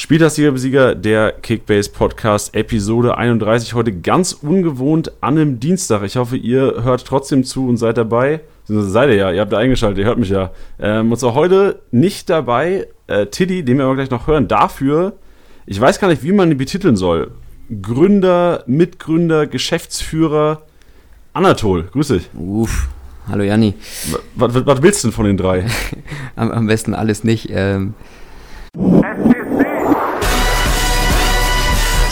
Spieltagssieger Besieger der Kickbase Podcast Episode 31. Heute ganz ungewohnt an einem Dienstag. Ich hoffe, ihr hört trotzdem zu und seid dabei. Seid ihr ja, ihr habt ja eingeschaltet, ihr hört mich ja. Ähm, und zwar heute nicht dabei äh, Tiddy, den wir aber gleich noch hören. Dafür, ich weiß gar nicht, wie man ihn betiteln soll. Gründer, Mitgründer, Geschäftsführer, Anatol, grüß dich. Uff, hallo Janni. Was, was, was willst du denn von den drei? am, am, besten alles nicht. Ähm.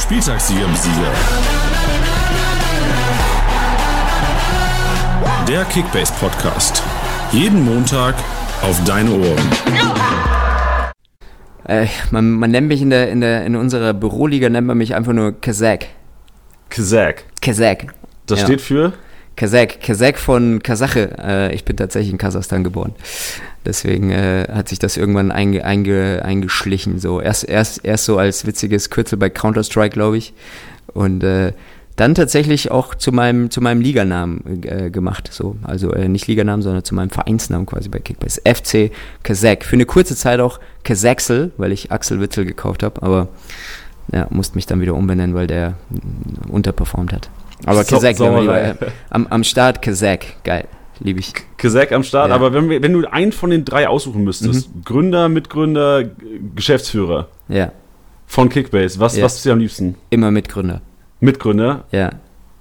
Spieltagssieger Sieger. Der Kickbase Podcast. Jeden Montag auf deine Ohren. Äh, man, man, nennt mich in der, in der in unserer Büroliga nennt man mich einfach nur Kazak. Kazak. Kazak. Das ja. steht für? Kazak. Kazak von Kasache. Äh, ich bin tatsächlich in Kasachstan geboren. Deswegen äh, hat sich das irgendwann einge, einge, eingeschlichen. So erst, erst, erst so als witziges Kürzel bei Counter-Strike, glaube ich. Und äh, dann tatsächlich auch zu meinem, zu meinem Liganamen äh, gemacht. So. Also äh, nicht Liganamen, sondern zu meinem Vereinsnamen quasi bei Kickbase. FC Kazak. Für eine kurze Zeit auch Kazaksel, weil ich Axel Witzel gekauft habe, aber ja, musste mich dann wieder umbenennen, weil der äh, unterperformt hat. Aber Kazak, so, äh, am, am Start Kazak, geil. Liebe ich. Kesek am Start, ja. aber wenn, wenn du einen von den drei aussuchen müsstest, mhm. Gründer, Mitgründer, Geschäftsführer ja. von Kickbase, was, ja. was ist dir am liebsten? Immer Mitgründer. Mitgründer? Ja.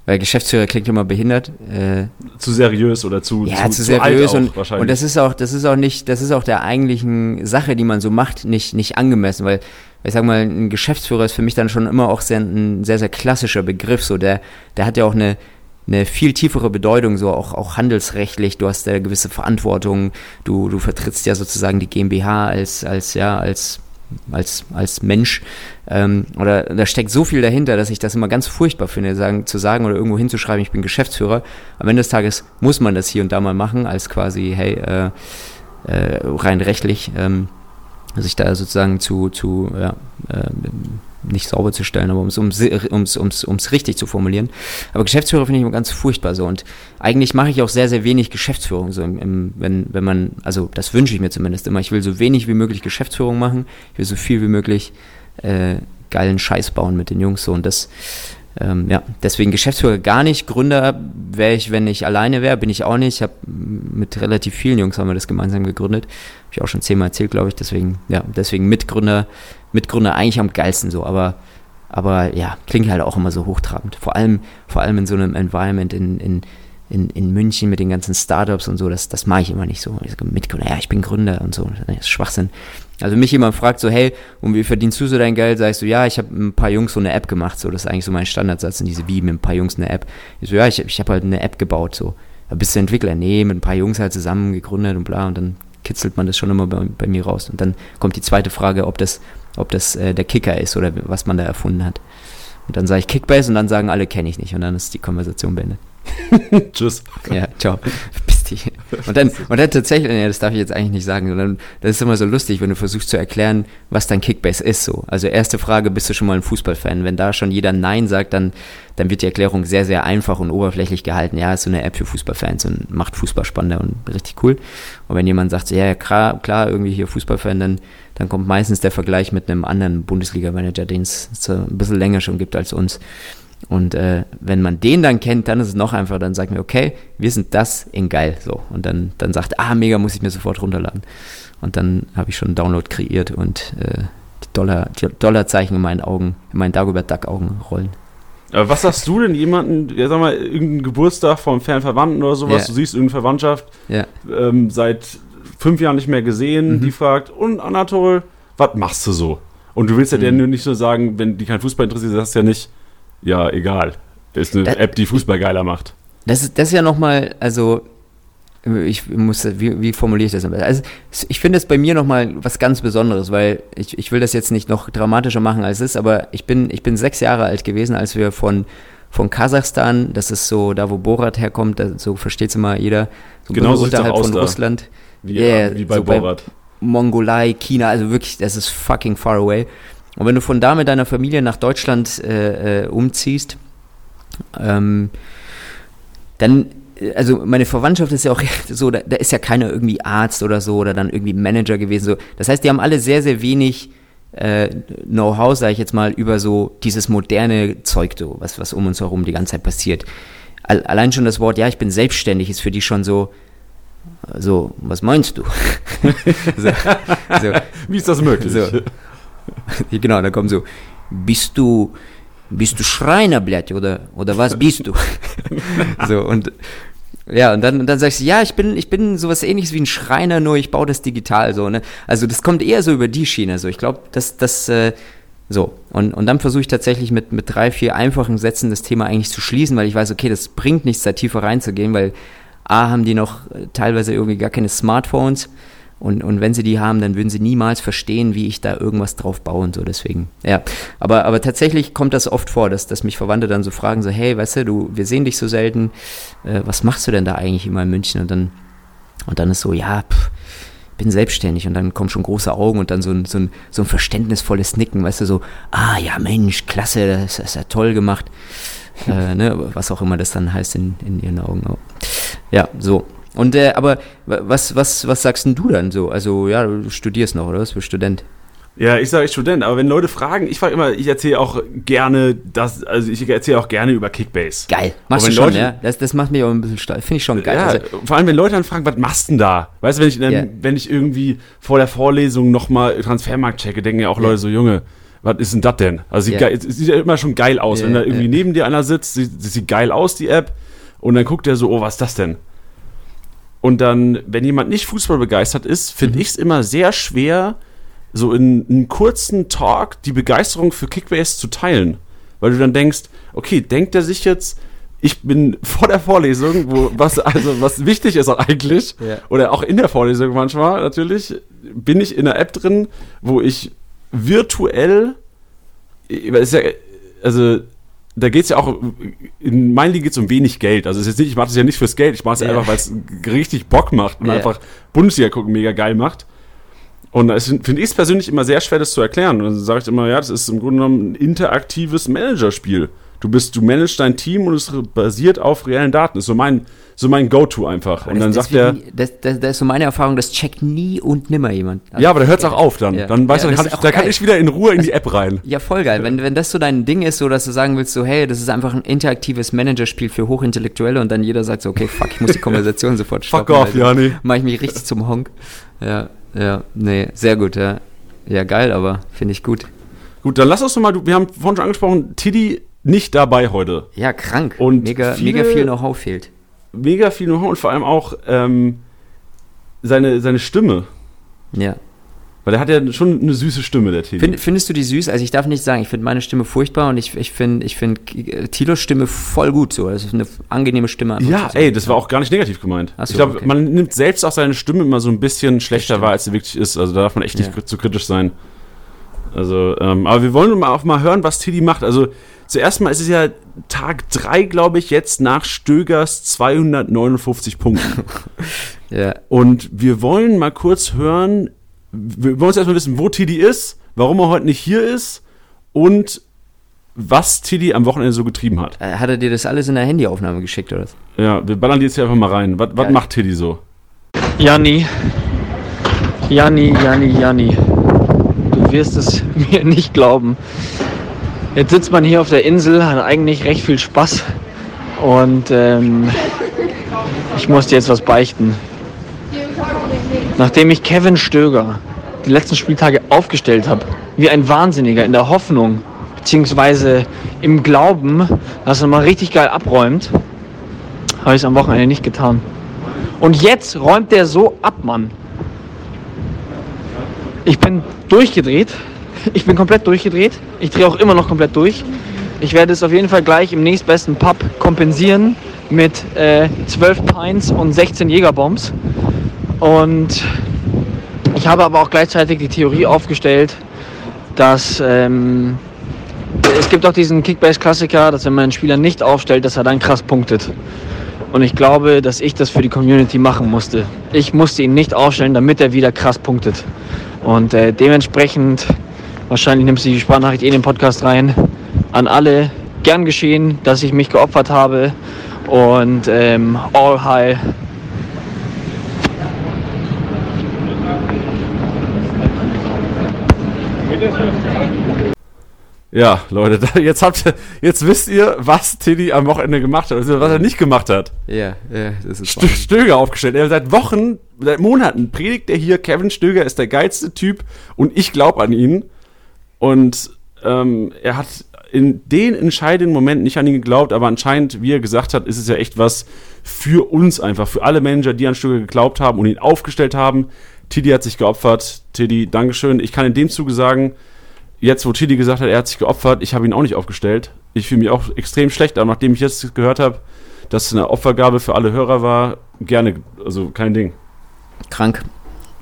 Weil Geschäftsführer klingt immer behindert. Äh, zu seriös oder zu, ja, zu, zu seriös zu und, und das ist auch, das ist auch nicht, das ist auch der eigentlichen Sache, die man so macht, nicht, nicht angemessen, weil ich sag mal, ein Geschäftsführer ist für mich dann schon immer auch sehr, ein sehr, sehr klassischer Begriff, so der, der hat ja auch eine, eine viel tiefere Bedeutung, so auch, auch handelsrechtlich. Du hast eine gewisse Verantwortung. Du, du vertrittst ja sozusagen die GmbH als, als, ja, als, als, als Mensch. Ähm, oder da steckt so viel dahinter, dass ich das immer ganz furchtbar finde, sagen, zu sagen oder irgendwo hinzuschreiben, ich bin Geschäftsführer. Am Ende des Tages muss man das hier und da mal machen, als quasi, hey, äh, äh, rein rechtlich, ähm, sich da sozusagen zu, zu ja, äh, nicht sauber zu stellen, aber um es ums, ums, ums, ums richtig zu formulieren. Aber Geschäftsführer finde ich immer ganz furchtbar so. Und eigentlich mache ich auch sehr, sehr wenig Geschäftsführung. So im, im, wenn, wenn man, also das wünsche ich mir zumindest immer. Ich will so wenig wie möglich Geschäftsführung machen. Ich will so viel wie möglich äh, geilen Scheiß bauen mit den Jungs. So. Und das, ähm, ja, deswegen Geschäftsführer gar nicht. Gründer wäre ich, wenn ich alleine wäre, bin ich auch nicht. Ich habe mit relativ vielen Jungs haben wir das gemeinsam gegründet. Habe ich auch schon zehnmal erzählt, glaube ich. Deswegen, ja, deswegen Mitgründer Mitgründer eigentlich am geilsten so, aber, aber ja, klingt halt auch immer so hochtrabend. Vor allem, vor allem in so einem Environment in, in, in, in München mit den ganzen Startups und so, das, das mache ich immer nicht so. Ich sage Mitgründer, ja, ich bin Gründer und so. Das ist Schwachsinn. Also mich jemand fragt so, hey, und wie verdienst du so dein Geld? Sagst du, ja, ich habe ein paar Jungs so eine App gemacht, so, das ist eigentlich so mein Standardsatz in diese wie mit ein paar Jungs eine App. Ich so, ja, ich, ich habe halt eine App gebaut, so. Bist du Entwickler? Nee, mit ein paar Jungs halt zusammen gegründet und bla, und dann kitzelt man das schon immer bei, bei mir raus. Und dann kommt die zweite Frage, ob das ob das äh, der Kicker ist oder was man da erfunden hat. Und dann sage ich Kickbase und dann sagen alle, kenne ich nicht. Und dann ist die Konversation beendet. Tschüss. Ja, ciao. Die. Und dann, und dann tatsächlich, ja, das darf ich jetzt eigentlich nicht sagen, sondern das ist immer so lustig, wenn du versuchst zu erklären, was dein Kickbase ist. So. Also erste Frage, bist du schon mal ein Fußballfan? Wenn da schon jeder Nein sagt, dann, dann wird die Erklärung sehr, sehr einfach und oberflächlich gehalten. Ja, ist so eine App für Fußballfans und macht Fußball spannender und richtig cool. Und wenn jemand sagt, ja, klar, klar irgendwie hier Fußballfan, dann dann kommt meistens der Vergleich mit einem anderen Bundesliga-Manager, den es ein bisschen länger schon gibt als uns. Und äh, wenn man den dann kennt, dann ist es noch einfacher. Dann sagt man, okay, wir sind das in geil. So. Und dann, dann sagt, ah, mega, muss ich mir sofort runterladen. Und dann habe ich schon einen Download kreiert und äh, die, Dollar, die Dollarzeichen in meinen Augen, in meinen Dagobert Duck-Augen rollen. Aber was sagst du denn jemanden, ja, sag mal, irgendeinen Geburtstag vom Fernverwandten oder sowas, yeah. du siehst irgendeine Verwandtschaft yeah. ähm, seit fünf Jahren nicht mehr gesehen, mhm. die fragt, und Anatol, was machst du so? Und du willst ja mhm. nicht nur sagen, wenn die kein Fußball interessiert, sagst du ja nicht, ja, egal. Das ist eine das, App, die Fußball geiler macht. Das ist, das ist ja nochmal, also, ich muss, wie, wie formuliere ich das? Also, ich finde es bei mir nochmal was ganz Besonderes, weil ich, ich will das jetzt nicht noch dramatischer machen, als es ist, aber ich bin, ich bin sechs Jahre alt gewesen, als wir von, von Kasachstan, das ist so da, wo Borat herkommt, so versteht es immer jeder, so genau unterhalb von da. Russland. Wie, yeah, wie bei so Borat. Bei Mongolei, China, also wirklich, das ist fucking far away. Und wenn du von da mit deiner Familie nach Deutschland äh, äh, umziehst, ähm, dann, also meine Verwandtschaft ist ja auch so, da, da, ist ja keiner irgendwie Arzt oder so oder dann irgendwie Manager gewesen. So. Das heißt, die haben alle sehr, sehr wenig äh, Know-how, sage ich jetzt mal, über so dieses moderne Zeug, so, was, was um uns herum die ganze Zeit passiert. Allein schon das Wort, ja, ich bin selbstständig, ist für die schon so, so, was meinst du? so, so. Wie ist das möglich? So. Genau, da kommt so, bist du, bist du Schreiner, blöd, oder, oder was bist du? so, und, ja, und dann, und dann sagst du, ja, ich bin, ich bin sowas ähnliches wie ein Schreiner, nur ich baue das digital, so, ne? Also, das kommt eher so über die Schiene, so. Ich glaube, dass, das, äh, so. Und, und dann versuche ich tatsächlich mit, mit drei, vier einfachen Sätzen das Thema eigentlich zu schließen, weil ich weiß, okay, das bringt nichts, da tiefer reinzugehen, weil A, haben die noch äh, teilweise irgendwie gar keine Smartphones. Und, und wenn sie die haben, dann würden sie niemals verstehen, wie ich da irgendwas drauf baue und so. Deswegen, ja. Aber, aber tatsächlich kommt das oft vor, dass, dass mich Verwandte dann so fragen: so, hey, weißt du, du, wir sehen dich so selten, äh, was machst du denn da eigentlich immer in München? Und dann, und dann ist so, ja, pff, bin selbstständig und dann kommen schon große Augen und dann so ein, so ein, so ein verständnisvolles Nicken, weißt du, so, ah ja, Mensch, klasse, das, ist ja toll gemacht. äh, ne, was auch immer das dann heißt in, in ihren Augen. Ja, so. Und äh, aber was, was, was sagst denn du dann so? Also ja, du studierst noch, oder was? Du bist Student. Ja, ich sage Student, aber wenn Leute fragen, ich frage immer, ich erzähle auch gerne das, also ich erzähle auch gerne über Kickbase. Geil, machst du schon, Leute, ja? Das, das macht mich auch ein bisschen stolz, finde ich schon geil. Ja, also, vor allem, wenn Leute dann fragen, was machst du denn da? Weißt du, wenn ich, dann, yeah. wenn ich irgendwie vor der Vorlesung nochmal Transfermarkt checke, denken ja auch yeah. Leute so, Junge, was ist denn das denn? Also yeah. es sieht ja immer schon geil aus, wenn da irgendwie neben dir einer sitzt, sieht, sieht geil aus, die App, und dann guckt er so, oh, was ist das denn? Und dann, wenn jemand nicht Fußball begeistert ist, finde mhm. ich es immer sehr schwer, so in einem kurzen Talk die Begeisterung für Kickbase zu teilen. Weil du dann denkst, okay, denkt er sich jetzt, ich bin vor der Vorlesung, wo was also was wichtig ist auch eigentlich, ja. oder auch in der Vorlesung manchmal natürlich, bin ich in einer App drin, wo ich virtuell, ist ja, also da geht es ja auch, in meinen Ligen geht es um wenig Geld. Also es ist nicht, ich mache das ja nicht fürs Geld, ich mache es ja. einfach, weil es richtig Bock macht und ja. einfach Bundesliga gucken mega geil macht. Und da finde ich es persönlich immer sehr schwer, das zu erklären. Und dann sage ich immer, ja, das ist im Grunde genommen ein interaktives Managerspiel. Du bist, du managst dein Team und es basiert auf reellen Daten. Das ist so mein, so mein Go-To einfach. Und dann sagt er. Das, das, das, ist so meine Erfahrung, das checkt nie und nimmer jemand. Also, ja, aber da hört es auch auf dann. Ja. Dann weißt ja, du, kann ich, da kann ich wieder in Ruhe in die App rein. Ja, voll geil. Wenn, wenn das so dein Ding ist, so dass du sagen willst, so, hey, das ist einfach ein interaktives Managerspiel für Hochintellektuelle und dann jeder sagt so, okay, fuck, ich muss die Konversation sofort stoppen. Fuck off, Jani. Mach ich mich richtig zum Honk. Ja, ja, nee, sehr gut, ja. Ja, geil, aber finde ich gut. Gut, dann lass uns nochmal, wir haben vorhin schon angesprochen, Tiddy nicht dabei heute. Ja, krank. Und mega, viele, mega viel Know-how fehlt. Mega viel Know-how und vor allem auch ähm, seine, seine Stimme. Ja. Weil er hat ja schon eine süße Stimme, der Tilo. Find, findest du die süß? Also ich darf nicht sagen, ich finde meine Stimme furchtbar und ich, ich finde ich find Tilos Stimme voll gut so. Das ist eine angeneime Stimme. Ja, ey, das war auch gar nicht negativ gemeint. So, ich glaube, okay. man nimmt selbst auch seine Stimme immer so ein bisschen schlechter wahr, als sie wirklich ist. Also da darf man echt nicht ja. zu kritisch sein. Also, ähm, aber wir wollen auch mal hören, was Tilly macht. Also zuerst mal ist es ja Tag 3, glaube ich, jetzt nach Stögers 259 Punkten. ja. Und wir wollen mal kurz hören, wir wollen uns erstmal wissen, wo Tilly ist, warum er heute nicht hier ist und was Tilly am Wochenende so getrieben hat. Äh, hat er dir das alles in der Handyaufnahme geschickt, oder? Ja, wir ballern die jetzt hier einfach mal rein. Was, was macht Tilly so? Janni. Janni, Janni, Janni. Du wirst es mir nicht glauben. Jetzt sitzt man hier auf der Insel, hat eigentlich recht viel Spaß. Und ähm, ich musste jetzt was beichten. Nachdem ich Kevin Stöger die letzten Spieltage aufgestellt habe, wie ein Wahnsinniger in der Hoffnung, beziehungsweise im Glauben, dass er mal richtig geil abräumt, habe ich es am Wochenende nicht getan. Und jetzt räumt der so ab, Mann. Ich bin durchgedreht. Ich bin komplett durchgedreht. Ich drehe auch immer noch komplett durch. Ich werde es auf jeden Fall gleich im nächstbesten Pub kompensieren mit äh, 12 Pints und 16 Jägerbombs. Und ich habe aber auch gleichzeitig die Theorie aufgestellt, dass ähm, es gibt auch diesen Kickbase-Klassiker, dass wenn man einen Spieler nicht aufstellt, dass er dann krass punktet. Und ich glaube, dass ich das für die Community machen musste. Ich musste ihn nicht aufstellen, damit er wieder krass punktet. Und äh, dementsprechend, wahrscheinlich nimmst du die Sprachnachricht eh in den Podcast rein, an alle gern geschehen, dass ich mich geopfert habe. Und ähm, all high Ja, Leute, jetzt habt ihr, jetzt wisst ihr, was Tilly am Wochenende gemacht hat, also was er nicht gemacht hat. Ja, ja, das ist St Stöger aufgestellt. Er seit Wochen, seit Monaten predigt er hier, Kevin Stöger ist der geilste Typ und ich glaube an ihn. Und ähm, er hat in den entscheidenden Momenten nicht an ihn geglaubt, aber anscheinend, wie er gesagt hat, ist es ja echt was für uns einfach, für alle Manager, die an Stöger geglaubt haben und ihn aufgestellt haben. Tilly hat sich geopfert. Tilly, Dankeschön. Ich kann in dem Zuge sagen, jetzt, wo Tilly gesagt hat, er hat sich geopfert, ich habe ihn auch nicht aufgestellt. Ich fühle mich auch extrem schlecht, aber nachdem ich jetzt gehört habe, dass es eine Opfergabe für alle Hörer war, gerne, also kein Ding. Krank.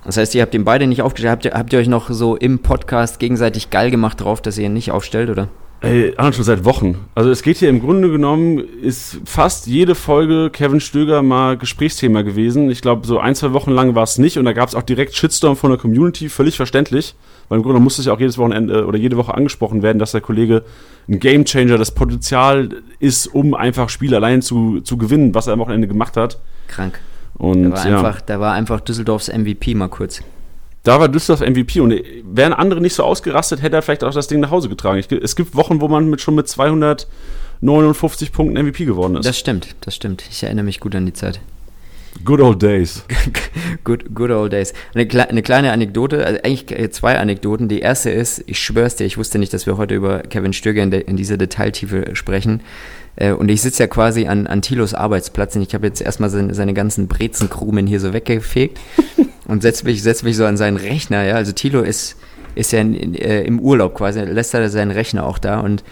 Das heißt, ihr habt ihn beide nicht aufgestellt. Habt ihr, habt ihr euch noch so im Podcast gegenseitig geil gemacht drauf, dass ihr ihn nicht aufstellt, oder? Ey, Arnold, schon seit Wochen. Also es geht hier im Grunde genommen, ist fast jede Folge Kevin Stöger mal Gesprächsthema gewesen. Ich glaube, so ein, zwei Wochen lang war es nicht und da gab es auch direkt Shitstorm von der Community, völlig verständlich. Weil im Grunde musste es ja auch jedes Wochenende oder jede Woche angesprochen werden, dass der Kollege ein Gamechanger, das Potenzial ist, um einfach Spiel allein zu, zu gewinnen, was er am Wochenende gemacht hat. Krank. Und, da, war ja. einfach, da war einfach Düsseldorfs MVP mal kurz. Da war Düsseldorf MVP und wären andere nicht so ausgerastet, hätte er vielleicht auch das Ding nach Hause getragen. Ich, es gibt Wochen, wo man mit, schon mit 259 Punkten MVP geworden ist. Das stimmt, das stimmt. Ich erinnere mich gut an die Zeit. Good old days. good, good old days. Eine, eine, kleine Anekdote, also eigentlich zwei Anekdoten. Die erste ist, ich schwör's dir, ich wusste nicht, dass wir heute über Kevin Stöger in, in dieser Detailtiefe sprechen. Äh, und ich sitze ja quasi an, an Tilos Arbeitsplatz und ich habe jetzt erstmal seine, seine ganzen Brezenkrumen hier so weggefegt und setze mich, setz mich so an seinen Rechner. Ja? Also Tilo ist, ist ja in, äh, im Urlaub quasi, lässt er seinen Rechner auch da und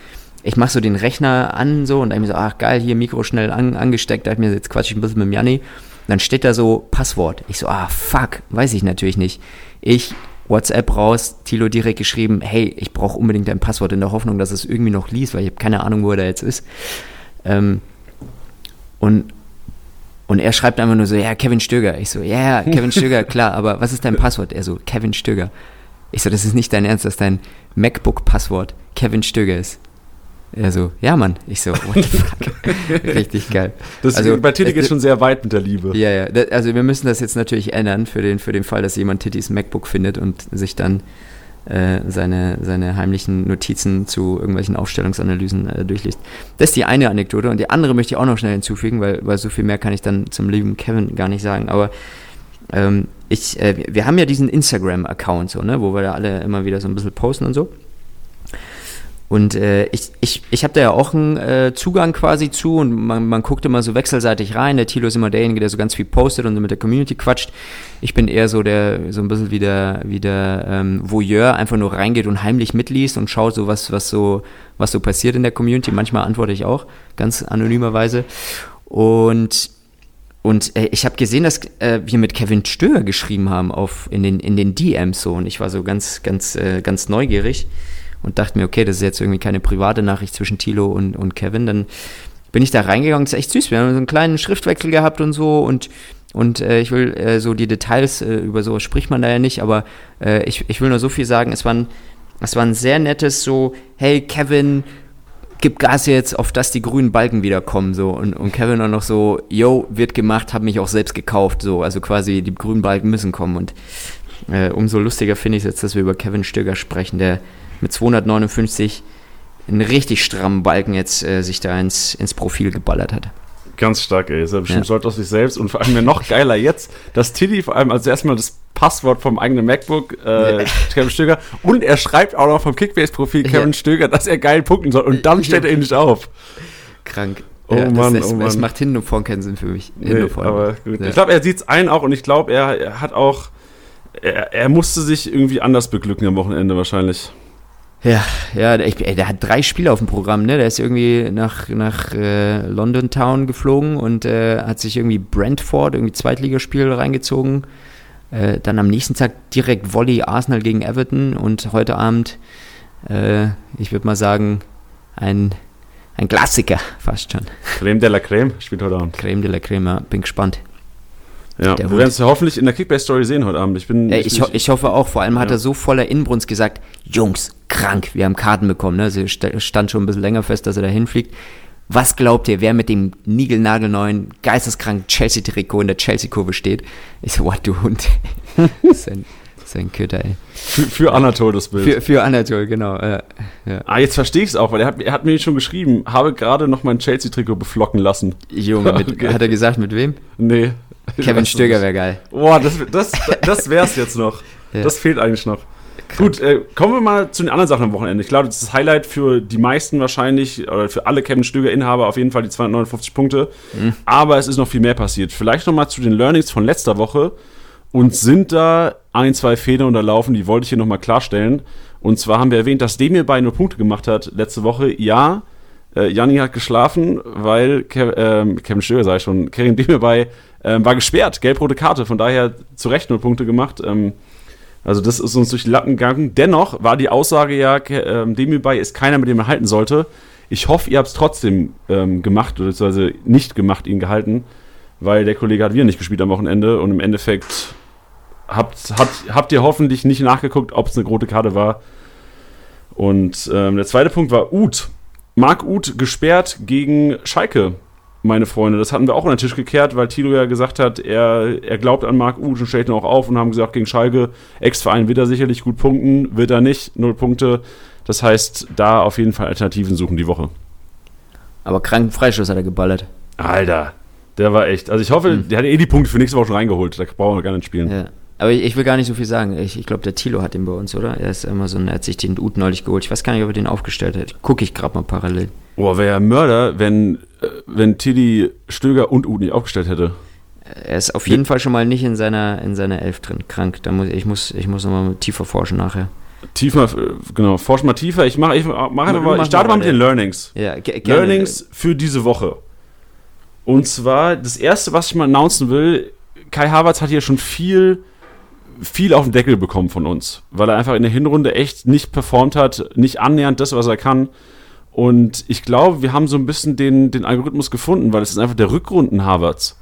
ich mache so den Rechner an so und dann mir so, ach geil, hier Mikro schnell an, angesteckt, da ich mir jetzt quatsch ich ein bisschen mit dem Janni dann steht da so Passwort. Ich so, ah, fuck, weiß ich natürlich nicht. Ich WhatsApp raus, Tilo direkt geschrieben, hey, ich brauche unbedingt dein Passwort in der Hoffnung, dass es irgendwie noch liest, weil ich habe keine Ahnung, wo er da jetzt ist. Ähm, und, und er schreibt einfach nur so, ja, Kevin Stöger. Ich so, ja, ja, Kevin Stöger, klar, aber was ist dein Passwort? Er so, Kevin Stöger. Ich so, das ist nicht dein Ernst, dass dein MacBook-Passwort Kevin Stöger ist. Er so, ja, Mann. Ich so, what the fuck? Richtig geil. Das also, bei Titty geht schon sehr weit mit der Liebe. Ja, ja. Also wir müssen das jetzt natürlich ändern für den, für den Fall, dass jemand Tittys MacBook findet und sich dann äh, seine, seine heimlichen Notizen zu irgendwelchen Aufstellungsanalysen äh, durchliest. Das ist die eine Anekdote und die andere möchte ich auch noch schnell hinzufügen, weil, weil so viel mehr kann ich dann zum lieben Kevin gar nicht sagen. Aber ähm, ich, äh, wir haben ja diesen Instagram-Account, so, ne, wo wir da alle immer wieder so ein bisschen posten und so. Und äh, ich, ich, ich habe da ja auch einen äh, Zugang quasi zu und man, man guckt immer so wechselseitig rein. Der Tilo ist immer derjenige, der so ganz viel postet und mit der Community quatscht. Ich bin eher so der, so ein bisschen wie der, wie der ähm, Voyeur, einfach nur reingeht und heimlich mitliest und schaut so, was, was so, was so passiert in der Community. Manchmal antworte ich auch, ganz anonymerweise. Und und äh, ich habe gesehen, dass äh, wir mit Kevin Stöger geschrieben haben auf, in, den, in den DMs so. Und ich war so ganz, ganz, äh, ganz neugierig und dachte mir, okay, das ist jetzt irgendwie keine private Nachricht zwischen Tilo und, und Kevin. Dann bin ich da reingegangen, das ist echt süß. Wir haben so einen kleinen Schriftwechsel gehabt und so und und äh, ich will äh, so die Details, äh, über sowas spricht man da ja nicht, aber äh, ich, ich will nur so viel sagen, es war, ein, es war ein sehr nettes so, hey Kevin, gib Gas jetzt, auf dass die grünen Balken wiederkommen, so. Und, und Kevin dann noch so, yo, wird gemacht, hab mich auch selbst gekauft, so. Also quasi, die grünen Balken müssen kommen. Und äh, umso lustiger finde ich es jetzt, dass wir über Kevin Stöger sprechen, der mit 259 einen richtig strammen Balken jetzt äh, sich da ins, ins Profil geballert hat. Ganz stark, ey. Ist er bestimmt ja. stolz auf sich selbst und vor allem ja noch geiler jetzt, dass Tilly vor allem, also erstmal das Passwort vom eigenen MacBook, äh, Kevin Stöger, und er schreibt auch noch vom Kickbase-Profil Kevin ja. Stöger, dass er geil punkten soll und dann stellt er ihn nicht auf. Krank. Oh ja, Mann, das, oh Mann. Es macht hin und vorn keinen Sinn für mich. Nee, aber gut. Ja. Ich glaube, er sieht es ein auch und ich glaube, er, er hat auch, er, er musste sich irgendwie anders beglücken am Wochenende wahrscheinlich. Ja, ja, der, ey, der hat drei Spiele auf dem Programm, ne? Der ist irgendwie nach, nach äh, London Town geflogen und äh, hat sich irgendwie Brentford, irgendwie Zweitligaspiel reingezogen. Äh, dann am nächsten Tag direkt Volley Arsenal gegen Everton und heute Abend, äh, ich würde mal sagen, ein, ein Klassiker fast schon. Creme de la Creme spielt heute Abend. Creme de la Creme, ja, bin gespannt. Ja, wir werden es ja hoffentlich in der Kickbase-Story sehen heute Abend. Ich, bin, ja, ich, ich, ich, hoffe auch. Vor allem hat er so voller Inbrunst gesagt, Jungs, krank, wir haben Karten bekommen. Ne? Also stand schon ein bisschen länger fest, dass er da hinfliegt. Was glaubt ihr, wer mit dem niegelnagelneuen, geisteskranken Chelsea-Trikot in der Chelsea-Kurve steht? Ich so, what, du Hund. Sein Köter, ey. Für, für Anatol das Bild. Für, für Anatol, genau. Äh, ja. Ah, jetzt verstehe ich es auch, weil er hat, er hat mir schon geschrieben, habe gerade noch mein Chelsea-Trikot beflocken lassen. Junge, mit, okay. hat er gesagt, mit wem? Nee. Kevin Stöger wäre geil. Boah, das, das, das wär's jetzt noch. Ja. Das fehlt eigentlich noch. Gut, äh, kommen wir mal zu den anderen Sachen am Wochenende. Ich glaube, das ist das Highlight für die meisten wahrscheinlich, oder für alle Kevin Stöger-Inhaber auf jeden Fall die 259 Punkte. Mhm. Aber es ist noch viel mehr passiert. Vielleicht noch mal zu den Learnings von letzter Woche. Und sind da ein, zwei Fehler unterlaufen, die wollte ich hier noch mal klarstellen. Und zwar haben wir erwähnt, dass Demir bei nur Punkte gemacht hat letzte Woche. Ja, äh, Janni hat geschlafen, weil Kev, äh, Kevin Stöger, ich schon, Kerim Demir bei äh, war gesperrt, gelb-rote Karte, von daher zu Recht null Punkte gemacht. Ähm, also das ist uns durch die Lappen gegangen. Dennoch war die Aussage ja, ähm, dem hierbei ist keiner, mit dem man halten sollte. Ich hoffe, ihr habt es trotzdem ähm, gemacht, beziehungsweise nicht gemacht, ihn gehalten, weil der Kollege hat wieder nicht gespielt am Wochenende und im Endeffekt habt, habt, habt ihr hoffentlich nicht nachgeguckt, ob es eine rote Karte war. Und ähm, der zweite Punkt war Uth. Marc Uth gesperrt gegen Schalke meine Freunde. Das hatten wir auch an den Tisch gekehrt, weil Tilo ja gesagt hat, er, er glaubt an Marc Uth und stellt ihn auch auf und haben gesagt, gegen Schalke, Ex-Verein wird er sicherlich gut punkten, wird er nicht, null Punkte. Das heißt, da auf jeden Fall Alternativen suchen die Woche. Aber kranken Freischuss hat er geballert. Alter, der war echt. Also ich hoffe, mhm. der hat eh die Punkte für nächste Woche schon reingeholt. Da brauchen wir gar nicht spielen. Ja. Aber ich, ich, will gar nicht so viel sagen. Ich, ich glaube, der Tilo hat den bei uns, oder? Er ist immer so ein, er hat sich den Ut neulich geholt. Ich weiß gar nicht, ob er den aufgestellt hat. Gucke ich gerade mal parallel. Boah, wäre ja Mörder, wenn, äh, wenn Tilly Stöger und Ut nicht aufgestellt hätte. Er ist auf jeden. Fall schon mal nicht in seiner, in seiner Elf drin. Krank. Da muss, ich muss, ich muss nochmal tiefer forschen nachher. Tiefer, genau, forsch mal tiefer. Ich mache ich mach einfach mal, ich starte mal mit den Learnings. Ja, Learnings für diese Woche. Und zwar, das erste, was ich mal announcen will, Kai Havertz hat hier schon viel viel auf den Deckel bekommen von uns, weil er einfach in der Hinrunde echt nicht performt hat, nicht annähernd das, was er kann. Und ich glaube, wir haben so ein bisschen den, den Algorithmus gefunden, weil es ist einfach der Rückrunden Harvards.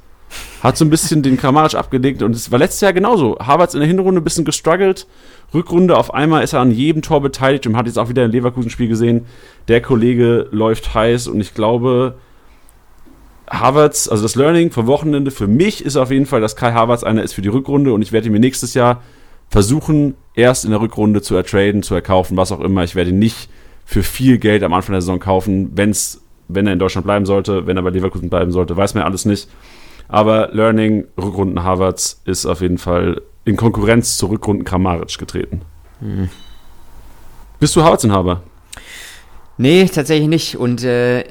Hat so ein bisschen den Kramaric abgelegt und es war letztes Jahr genauso. Harvards in der Hinrunde ein bisschen gestruggelt. Rückrunde auf einmal ist er an jedem Tor beteiligt und hat jetzt auch wieder ein Leverkusen-Spiel gesehen. Der Kollege läuft heiß und ich glaube, Havertz, also das Learning vom Wochenende für mich ist auf jeden Fall, dass Kai Havertz einer ist für die Rückrunde und ich werde ihn mir nächstes Jahr versuchen, erst in der Rückrunde zu ertraden, zu erkaufen, was auch immer. Ich werde ihn nicht für viel Geld am Anfang der Saison kaufen, wenn's, wenn er in Deutschland bleiben sollte, wenn er bei Leverkusen bleiben sollte, weiß man ja alles nicht. Aber Learning, Rückrunden Havertz ist auf jeden Fall in Konkurrenz zu Rückrunden Kramaric getreten. Hm. Bist du Havertz-Inhaber? Nee, tatsächlich nicht. Und äh,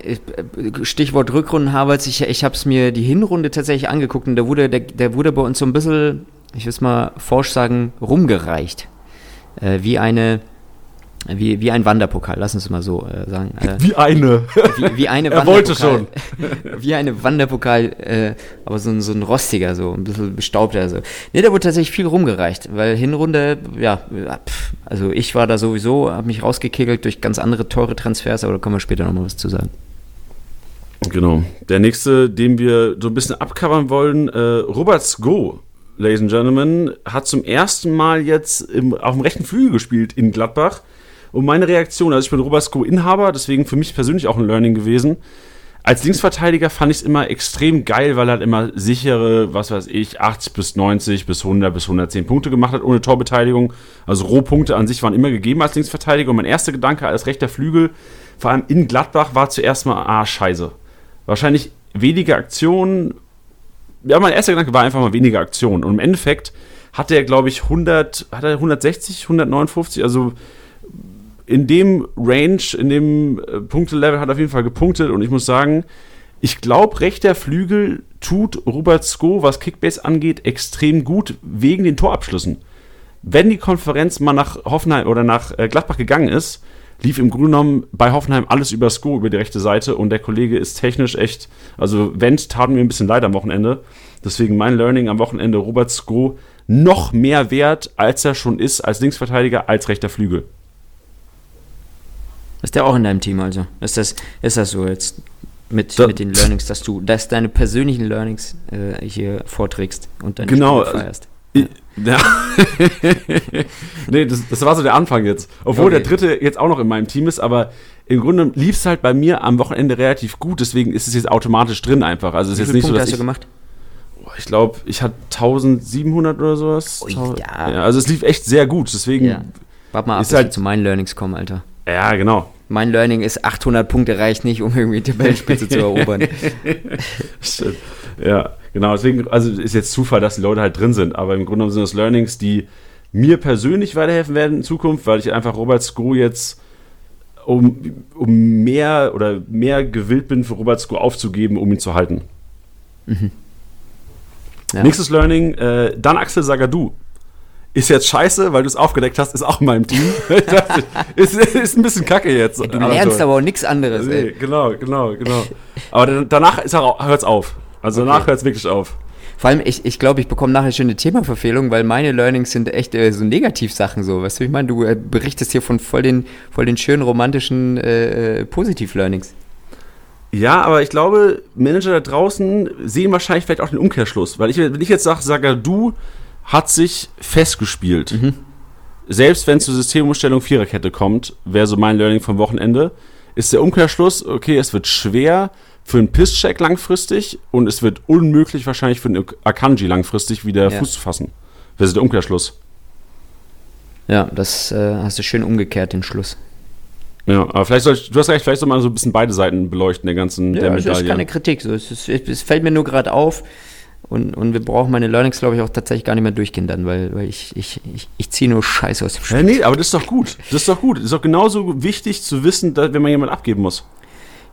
Stichwort Rückrunden Harvards, ich, ich habe es mir die Hinrunde tatsächlich angeguckt und da wurde, der, der wurde bei uns so ein bisschen, ich will es mal forsch sagen, rumgereicht. Äh, wie eine wie, wie ein Wanderpokal, lass uns mal so äh, sagen. Äh, wie eine. Wie, wie eine er wollte schon. wie eine Wanderpokal, äh, aber so ein, so ein rostiger, so ein bisschen bestaubter. So. Ne, da wurde tatsächlich viel rumgereicht, weil Hinrunde, ja, pff, also ich war da sowieso, habe mich rausgekegelt durch ganz andere teure Transfers, aber da kommen wir später nochmal was zu sagen. Genau. Der nächste, den wir so ein bisschen abcovern wollen, äh, Robert Go, Ladies and Gentlemen, hat zum ersten Mal jetzt im, auf dem rechten Flügel gespielt in Gladbach. Und meine Reaktion, also ich bin Robertsko-Inhaber, deswegen für mich persönlich auch ein Learning gewesen. Als Linksverteidiger fand ich es immer extrem geil, weil er halt immer sichere, was weiß ich, 80 bis 90 bis 100 bis 110 Punkte gemacht hat, ohne Torbeteiligung. Also Rohpunkte an sich waren immer gegeben als Linksverteidiger. Und mein erster Gedanke als rechter Flügel, vor allem in Gladbach, war zuerst mal, ah, scheiße. Wahrscheinlich weniger Aktionen. Ja, mein erster Gedanke war einfach mal weniger Aktionen. Und im Endeffekt hat er, glaube ich, 100, hat er 160, 159, also in dem Range, in dem äh, Punktelevel hat er auf jeden Fall gepunktet und ich muss sagen, ich glaube, rechter Flügel tut Robert Sko, was Kickbase angeht, extrem gut wegen den Torabschlüssen. Wenn die Konferenz mal nach Hoffenheim oder nach äh, Gladbach gegangen ist, lief im Grunde genommen bei Hoffenheim alles über Sko, über die rechte Seite und der Kollege ist technisch echt, also Wendt tat mir ein bisschen leid am Wochenende. Deswegen mein Learning am Wochenende, Robert Sko noch mehr wert, als er schon ist als Linksverteidiger, als rechter Flügel. Ist der auch in deinem Team also? Ist das, ist das so jetzt mit, da, mit den Learnings, dass du, dass deine persönlichen Learnings äh, hier vorträgst und dann genau, feierst? Ich, ja. nee, das, das war so der Anfang jetzt. Obwohl okay. der dritte jetzt auch noch in meinem Team ist, aber im Grunde lief es halt bei mir am Wochenende relativ gut, deswegen ist es jetzt automatisch drin einfach. Also es ist jetzt nicht Punkte so, dass hast du gemacht? ich glaube, ich hatte 1700 oder sowas. Ui, ja. ja. Also es lief echt sehr gut, deswegen. Ja. Warte mal ab, ist halt zu meinen Learnings kommen, Alter. Ja, genau. Mein Learning ist 800 Punkte reicht nicht, um irgendwie die Weltspitze zu erobern. Stimmt. Ja, genau. Deswegen, also ist jetzt Zufall, dass die Leute halt drin sind, aber im Grunde genommen sind das Learnings, die mir persönlich weiterhelfen werden in Zukunft, weil ich einfach Robert Sko jetzt um, um mehr oder mehr gewillt bin, für Robert Sko aufzugeben, um ihn zu halten. Mhm. Ja. Nächstes Learning, äh, dann Axel Sagadou. Ist jetzt scheiße, weil du es aufgedeckt hast, ist auch in meinem Team. ist, ist ein bisschen kacke jetzt. Ja, du lernst aber auch nichts anderes. Nee, genau, genau, genau. Aber danach hört es auf. Also danach hört es wirklich auf. Vor allem, ich, ich glaube, ich bekomme nachher schon eine Themaverfehlung, weil meine Learnings sind echt äh, so Negativsachen so. Weißt du, ich meine, du äh, berichtest hier von voll den, voll den schönen romantischen äh, äh, Positiv-Learnings. Ja, aber ich glaube, Manager da draußen sehen wahrscheinlich vielleicht auch den Umkehrschluss. Weil ich, wenn ich jetzt sage, Saga, du hat sich festgespielt. Mhm. Selbst wenn es zur Systemumstellung Viererkette kommt, wäre so mein Learning vom Wochenende, ist der Umkehrschluss, okay, es wird schwer, für einen Pisscheck langfristig und es wird unmöglich wahrscheinlich für einen Akanji langfristig wieder ja. Fuß zu fassen. Das ist der Umkehrschluss. Ja, das äh, hast du schön umgekehrt, den Schluss. Ja, aber vielleicht soll ich, du hast recht, vielleicht soll man so ein bisschen beide Seiten beleuchten, der ganzen ja, der Medaille. Das ist keine Kritik, so, es, ist, es fällt mir nur gerade auf und, und wir brauchen meine Learnings, glaube ich, auch tatsächlich gar nicht mehr durchgehen dann, weil, weil ich, ich, ich, ich ziehe nur Scheiße aus dem Spiel. Ja, nee, aber das ist doch gut. Das ist doch gut. Das ist doch genauso wichtig zu wissen, dass, wenn man jemanden abgeben muss.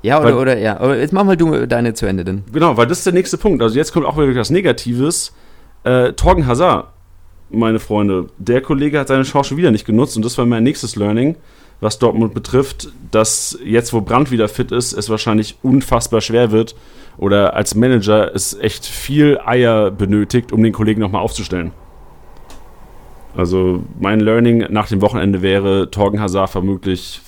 Ja, oder, weil, oder ja. Aber jetzt mach mal du deine zu Ende dann. Genau, weil das ist der nächste Punkt. Also jetzt kommt auch wieder was Negatives. Äh, Torgen Hazard, meine Freunde, der Kollege hat seine Chance schon wieder nicht genutzt und das war mein nächstes Learning, was Dortmund betrifft, dass jetzt, wo Brandt wieder fit ist, es wahrscheinlich unfassbar schwer wird oder als Manager es echt viel Eier benötigt, um den Kollegen nochmal aufzustellen. Also mein Learning nach dem Wochenende wäre, Torgen Hazard vermutlich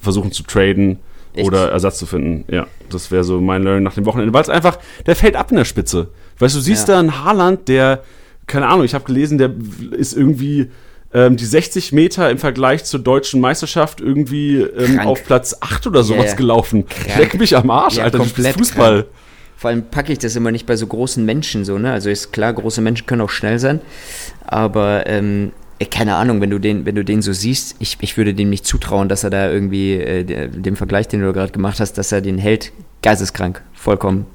versuchen zu traden Echt? oder Ersatz zu finden. Ja, das wäre so mein Learning nach dem Wochenende, weil es einfach, der fällt ab in der Spitze. Weißt du, siehst ja. da einen Haaland, der, keine Ahnung, ich habe gelesen, der ist irgendwie ähm, die 60 Meter im Vergleich zur deutschen Meisterschaft irgendwie ähm, auf Platz 8 oder sowas yeah. gelaufen. Krank. Leck mich am Arsch, ja, Alter, komplett Fußball. Krank. Vor allem packe ich das immer nicht bei so großen Menschen so, ne? Also ist klar, große Menschen können auch schnell sein, aber ähm, äh, keine Ahnung, wenn du den, wenn du den so siehst, ich, ich würde dem nicht zutrauen, dass er da irgendwie, äh, dem Vergleich, den du gerade gemacht hast, dass er den hält, geisteskrank, vollkommen.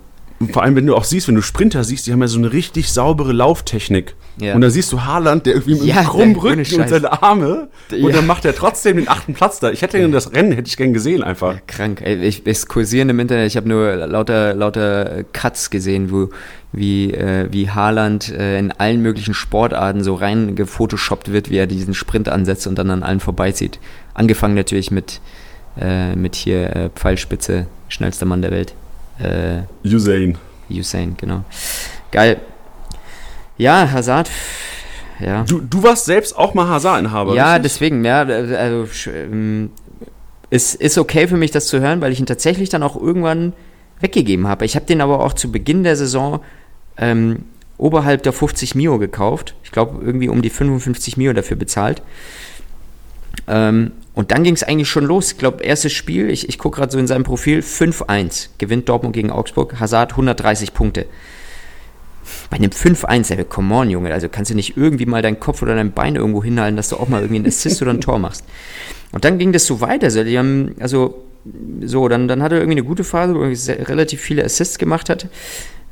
Und vor allem, wenn du auch siehst, wenn du Sprinter siehst, die haben ja so eine richtig saubere Lauftechnik. Ja. Und da siehst du Haaland, der irgendwie mit ja, krummen Rücken und seine Arme. Ja. Und dann macht er trotzdem den achten Platz da. Ich hätte ja. das Rennen, hätte ich gern gesehen einfach. krank. Ich, ich kursieren im Internet, ich habe nur lauter, lauter Cuts gesehen, wo wie, äh, wie Haaland äh, in allen möglichen Sportarten so rein gefotoshoppt wird, wie er diesen Sprint ansetzt und dann an allen vorbeizieht. Angefangen natürlich mit, äh, mit hier äh, Pfeilspitze, schnellster Mann der Welt. Äh, Usain. Usain, genau. Geil. Ja, Hazard. Ja. Du, du warst selbst auch mal Hazard-Inhaber. Ja, richtig? deswegen, ja, also ähm, ist, ist okay für mich, das zu hören, weil ich ihn tatsächlich dann auch irgendwann weggegeben habe. Ich habe den aber auch zu Beginn der Saison ähm, oberhalb der 50 Mio gekauft. Ich glaube, irgendwie um die 55 Mio dafür bezahlt. Ähm, und dann ging es eigentlich schon los. Ich glaube, erstes Spiel, ich, ich gucke gerade so in seinem Profil, 5-1 gewinnt Dortmund gegen Augsburg. Hazard 130 Punkte. Bei einem 5-1, ey, come on, Junge, also kannst du nicht irgendwie mal deinen Kopf oder dein Bein irgendwo hinhalten, dass du auch mal irgendwie einen Assist oder ein Tor machst. Und dann ging das so weiter. Also, die haben, also so, dann, dann hat er irgendwie eine gute Phase, wo er relativ viele Assists gemacht hat.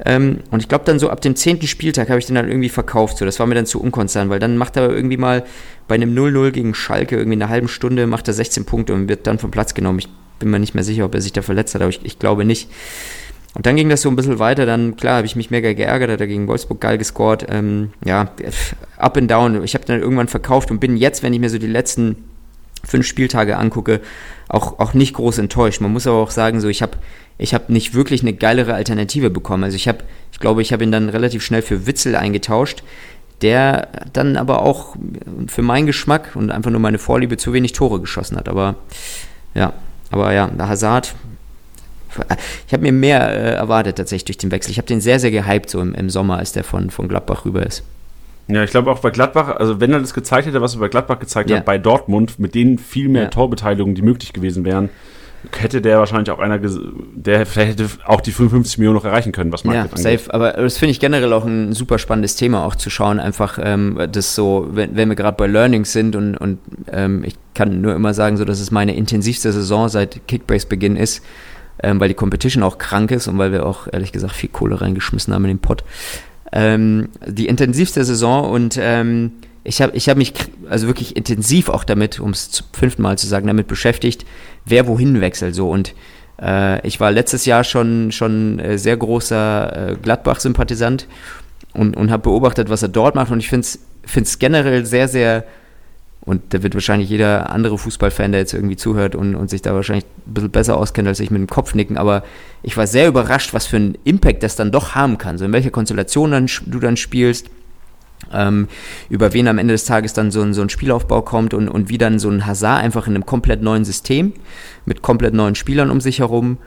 Ähm, und ich glaube, dann so ab dem zehnten Spieltag habe ich den dann irgendwie verkauft. So, das war mir dann zu unkonstant, weil dann macht er irgendwie mal bei einem 0-0 gegen Schalke irgendwie eine halbe Stunde, macht er 16 Punkte und wird dann vom Platz genommen. Ich bin mir nicht mehr sicher, ob er sich da verletzt hat, aber ich, ich glaube nicht. Und dann ging das so ein bisschen weiter. Dann, klar, habe ich mich mega geärgert, hat er gegen Wolfsburg geil gescored. Ähm, ja, up and down. Ich habe dann irgendwann verkauft und bin jetzt, wenn ich mir so die letzten fünf Spieltage angucke, auch, auch nicht groß enttäuscht. Man muss aber auch sagen, so ich habe ich hab nicht wirklich eine geilere Alternative bekommen. Also ich habe, ich glaube, ich habe ihn dann relativ schnell für Witzel eingetauscht, der dann aber auch für meinen Geschmack und einfach nur meine Vorliebe zu wenig Tore geschossen hat. Aber ja, aber ja, der Hazard, ich habe mir mehr äh, erwartet tatsächlich durch den Wechsel. Ich habe den sehr, sehr gehypt so im, im Sommer, als der von, von Gladbach rüber ist. Ja, ich glaube auch bei Gladbach, also wenn er das gezeigt hätte, was er bei Gladbach gezeigt ja. hat, bei Dortmund, mit denen viel mehr ja. Torbeteiligungen, die möglich gewesen wären, hätte der wahrscheinlich auch einer, der vielleicht hätte auch die 55 Millionen noch erreichen können, was Market ja, angeht. safe. Aber das finde ich generell auch ein super spannendes Thema, auch zu schauen, einfach ähm, das so, wenn, wenn wir gerade bei Learnings sind und, und ähm, ich kann nur immer sagen, so, dass es meine intensivste Saison seit Kickbase-Beginn ist, ähm, weil die Competition auch krank ist und weil wir auch ehrlich gesagt viel Kohle reingeschmissen haben in den Pott. Ähm, die intensivste Saison und ähm, ich habe ich hab mich also wirklich intensiv auch damit, um es zum fünften Mal zu sagen, damit beschäftigt, wer wohin wechselt. So. Und äh, ich war letztes Jahr schon, schon äh, sehr großer äh, Gladbach-Sympathisant und, und habe beobachtet, was er dort macht. Und ich finde es generell sehr, sehr, und da wird wahrscheinlich jeder andere Fußballfan, der jetzt irgendwie zuhört und, und sich da wahrscheinlich ein bisschen besser auskennt als ich mit dem Kopf nicken, aber ich war sehr überrascht, was für einen Impact das dann doch haben kann. So in welcher Konstellation dann, du dann spielst ähm, über wen am Ende des Tages dann so ein, so ein Spielaufbau kommt und, und wie dann so ein Hazard einfach in einem komplett neuen System mit komplett neuen Spielern um sich herum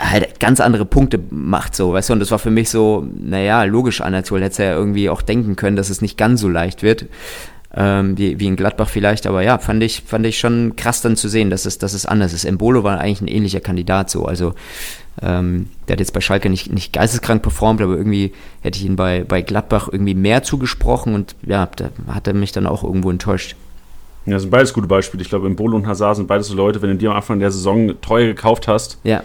halt ganz andere Punkte macht, so, weißt du, und das war für mich so, naja, logisch an, als hätte ja irgendwie auch denken können, dass es nicht ganz so leicht wird, ähm, wie, wie in Gladbach vielleicht, aber ja, fand ich, fand ich schon krass dann zu sehen, dass es, dass es anders ist. Embolo war eigentlich ein ähnlicher Kandidat, so, also ähm, der hat jetzt bei Schalke nicht, nicht geisteskrank performt, aber irgendwie hätte ich ihn bei, bei Gladbach irgendwie mehr zugesprochen und ja, da hat er mich dann auch irgendwo enttäuscht. Ja, das sind beides gute Beispiele. Ich glaube, im Bolo und Hazard sind beides so Leute, wenn du dir am Anfang der Saison teuer gekauft hast, ja.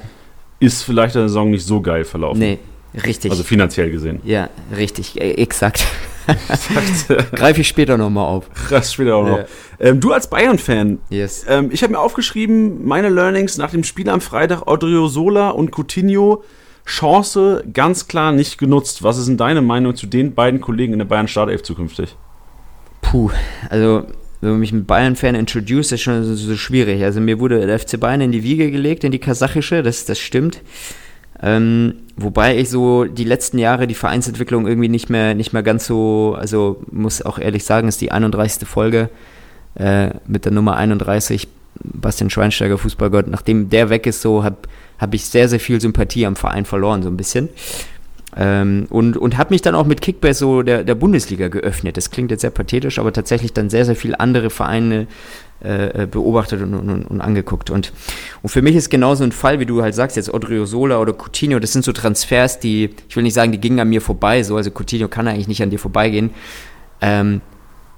ist vielleicht der Saison nicht so geil verlaufen. Nee, richtig. Also finanziell gesehen. Ja, richtig, e, exakt. Greife ich später nochmal auf. Krass, später auch noch. Ja. Ähm, du als Bayern-Fan. Yes. Ähm, ich habe mir aufgeschrieben, meine Learnings nach dem Spiel am Freitag, Odriozola und Coutinho. Chance ganz klar nicht genutzt. Was ist denn deine Meinung zu den beiden Kollegen in der Bayern Startelf zukünftig? Puh, also wenn man mich mit Bayern-Fan introduced, ist schon so, so, schwierig. Also mir wurde der FC Bayern in die Wiege gelegt, in die kasachische, das, das stimmt. Ähm, wobei ich so die letzten Jahre die Vereinsentwicklung irgendwie nicht mehr, nicht mehr ganz so, also muss auch ehrlich sagen, ist die 31. Folge äh, mit der Nummer 31, Bastian Schweinsteiger, Fußballgott. Nachdem der weg ist, so habe hab ich sehr, sehr viel Sympathie am Verein verloren, so ein bisschen. Ähm, und und habe mich dann auch mit Kickbase so der, der Bundesliga geöffnet. Das klingt jetzt sehr pathetisch, aber tatsächlich dann sehr, sehr viele andere Vereine äh, äh, beobachtet und, und, und, angeguckt. Und, und für mich ist genauso ein Fall, wie du halt sagst, jetzt Odriozola oder Coutinho, das sind so Transfers, die, ich will nicht sagen, die gingen an mir vorbei, so, also Coutinho kann eigentlich nicht an dir vorbeigehen. Ähm,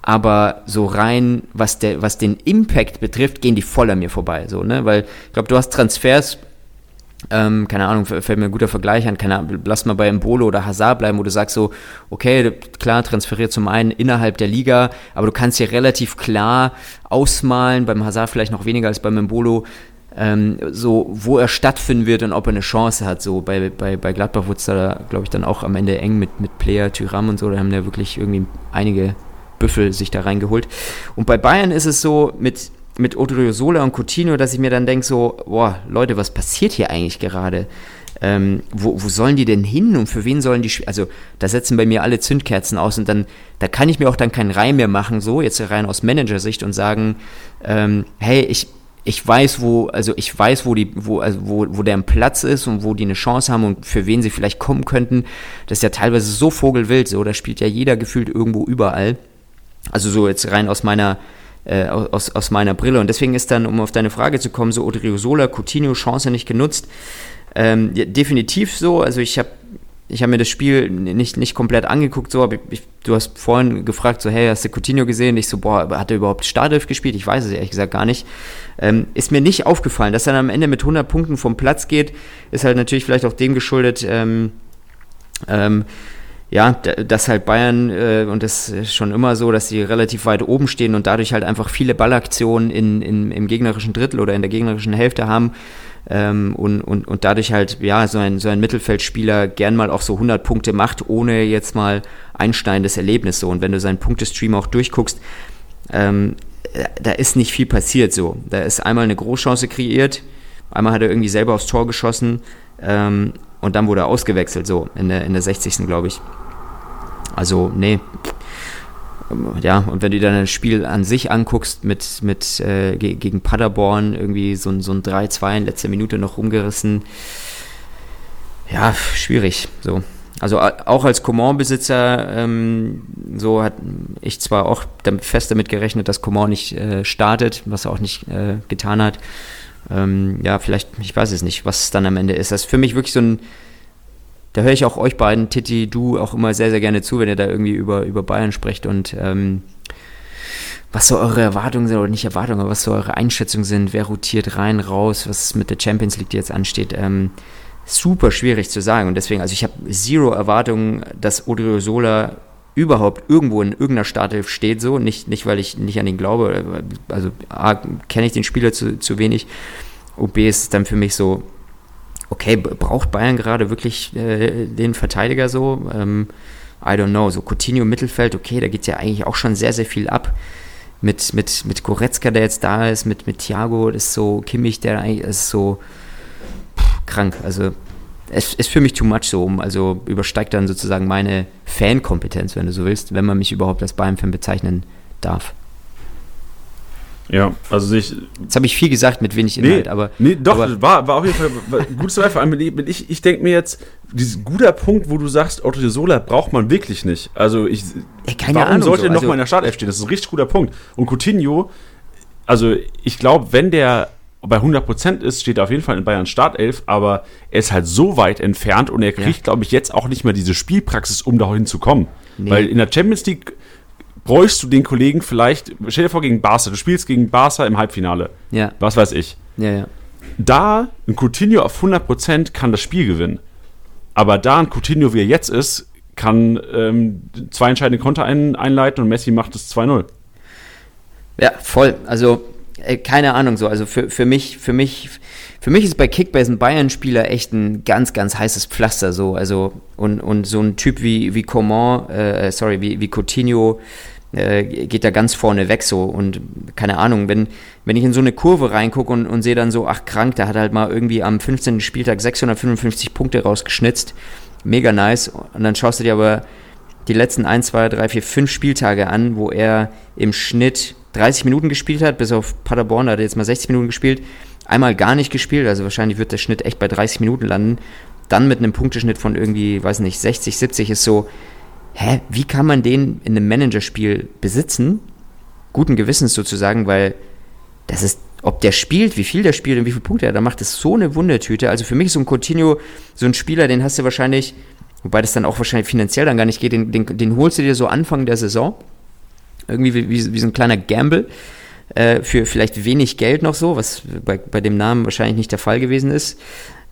aber so rein, was, der, was den Impact betrifft, gehen die voll an mir vorbei. So, ne? Weil ich glaube, du hast Transfers, ähm, keine Ahnung, fällt mir ein guter Vergleich an, keine Ahnung, lass mal bei Mbolo oder Hazard bleiben, wo du sagst so, okay, klar, transferiert zum einen innerhalb der Liga, aber du kannst hier relativ klar ausmalen, beim Hazard vielleicht noch weniger als beim Mbolo, ähm, so, wo er stattfinden wird und ob er eine Chance hat. So, bei, bei, bei Gladbach wurde es da, glaube ich, dann auch am Ende eng mit, mit Player, Tyram und so, da haben ja wirklich irgendwie einige Büffel sich da reingeholt. Und bei Bayern ist es so, mit mit Odriozola und Coutinho, dass ich mir dann denke so, boah, Leute, was passiert hier eigentlich gerade? Ähm, wo, wo sollen die denn hin und für wen sollen die, also da setzen bei mir alle Zündkerzen aus und dann, da kann ich mir auch dann keinen Reim mehr machen, so jetzt rein aus Managersicht und sagen, ähm, hey, ich, ich weiß, wo, also ich weiß, wo die, wo, also wo, wo der Platz ist und wo die eine Chance haben und für wen sie vielleicht kommen könnten. Das ist ja teilweise so vogelwild, so, da spielt ja jeder gefühlt irgendwo überall. Also so jetzt rein aus meiner, äh, aus, aus meiner Brille. Und deswegen ist dann, um auf deine Frage zu kommen, so Odriozola, Coutinho, Chance nicht genutzt. Ähm, ja, definitiv so. Also ich habe ich hab mir das Spiel nicht, nicht komplett angeguckt, so, aber ich, du hast vorhin gefragt, so, hey, hast du Coutinho gesehen? Ich so, boah, hat er überhaupt Startelf gespielt? Ich weiß es ehrlich gesagt gar nicht. Ähm, ist mir nicht aufgefallen, dass er dann am Ende mit 100 Punkten vom Platz geht, ist halt natürlich vielleicht auch dem geschuldet, ähm, ähm, ja, dass halt Bayern, äh, und das ist schon immer so, dass sie relativ weit oben stehen und dadurch halt einfach viele Ballaktionen in, in, im gegnerischen Drittel oder in der gegnerischen Hälfte haben. Ähm, und, und, und dadurch halt, ja, so ein, so ein Mittelfeldspieler gern mal auch so 100 Punkte macht, ohne jetzt mal einsteinendes Erlebnis so. Und wenn du seinen Punktestream auch durchguckst, ähm, da ist nicht viel passiert so. Da ist einmal eine Großchance kreiert, einmal hat er irgendwie selber aufs Tor geschossen, ähm, und dann wurde er ausgewechselt, so in der, in der 60. glaube ich. Also, nee. Ja, und wenn du dann das Spiel an sich anguckst mit, mit äh, gegen Paderborn, irgendwie so, so ein 3-2 in letzter Minute noch rumgerissen, ja, schwierig. So. Also auch als Coman-Besitzer, ähm, so hat ich zwar auch fest damit gerechnet, dass Coman nicht äh, startet, was er auch nicht äh, getan hat. Ähm, ja, vielleicht, ich weiß es nicht, was es dann am Ende ist. Das ist für mich wirklich so ein, da höre ich auch euch beiden, Titi, du auch immer sehr, sehr gerne zu, wenn ihr da irgendwie über, über Bayern sprecht und ähm, was so eure Erwartungen sind, oder nicht Erwartungen, aber was so eure Einschätzungen sind, wer rotiert rein, raus, was mit der Champions League, die jetzt ansteht. Ähm, super schwierig zu sagen. Und deswegen, also ich habe zero Erwartungen, dass Odriozola überhaupt irgendwo in irgendeiner Startelf steht, so. Nicht, nicht weil ich nicht an ihn glaube, also A, kenne ich den Spieler zu, zu wenig. Und B ist dann für mich so, okay, braucht Bayern gerade wirklich äh, den Verteidiger so? Ähm, I don't know. So Coutinho Mittelfeld, okay, da geht ja eigentlich auch schon sehr, sehr viel ab. Mit, mit, mit Goretzka, der jetzt da ist, mit, mit Thiago, das ist so Kimmich, der eigentlich ist so pff, krank. Also es ist für mich too much so, also übersteigt dann sozusagen meine Fankompetenz, wenn du so willst, wenn man mich überhaupt als Bayern-Fan bezeichnen darf. Ja, also ich. Jetzt habe ich viel gesagt mit wenig Inhalt, nee, aber. Nee, doch, aber, war, war auf jeden Fall ein gutes Vor allem ich, ich denke mir jetzt, dieses guter Punkt, wo du sagst, Otto Sola braucht man wirklich nicht. Also ich. Ey, keine warum Ahnung, sollte so, er noch also, mal in der Startelf stehen? Das ist ein richtig guter Punkt. Und Coutinho, also ich glaube, wenn der bei 100% ist, steht er auf jeden Fall in Bayern Startelf, aber er ist halt so weit entfernt und er kriegt, ja. glaube ich, jetzt auch nicht mehr diese Spielpraxis, um dahin zu kommen. Nee. Weil in der Champions League bräuchst du den Kollegen vielleicht, stell dir vor gegen Barca, du spielst gegen Barca im Halbfinale. Ja. Was weiß ich. Ja, ja. Da ein Coutinho auf 100% kann das Spiel gewinnen. Aber da ein Coutinho, wie er jetzt ist, kann ähm, zwei entscheidende Konter ein, einleiten und Messi macht es 2-0. Ja, voll. Also äh, keine Ahnung so. Also für, für mich, für mich, für mich ist bei Kickbase ein Bayern-Spieler echt ein ganz, ganz heißes Pflaster so. Also und, und so ein Typ wie, wie Coman, äh, sorry, wie, wie Coutinho äh, geht da ganz vorne weg so. Und keine Ahnung, wenn, wenn ich in so eine Kurve reingucke und, und sehe dann so, ach krank, der hat halt mal irgendwie am 15. Spieltag 655 Punkte rausgeschnitzt. Mega nice. Und dann schaust du dir aber die letzten 1, 2, 3, 4, 5 Spieltage an, wo er im Schnitt 30 Minuten gespielt hat, bis auf Paderborn, da hat er jetzt mal 60 Minuten gespielt, einmal gar nicht gespielt, also wahrscheinlich wird der Schnitt echt bei 30 Minuten landen. Dann mit einem Punkteschnitt von irgendwie, weiß nicht, 60, 70 ist so, hä, wie kann man den in einem Managerspiel besitzen? Guten Gewissens sozusagen, weil das ist, ob der spielt, wie viel der spielt und wie viele Punkte er da macht, ist so eine Wundertüte. Also für mich ist so ein Coutinho so ein Spieler, den hast du wahrscheinlich, wobei das dann auch wahrscheinlich finanziell dann gar nicht geht, den, den, den holst du dir so Anfang der Saison irgendwie wie, wie, wie so ein kleiner Gamble äh, für vielleicht wenig Geld noch so, was bei, bei dem Namen wahrscheinlich nicht der Fall gewesen ist.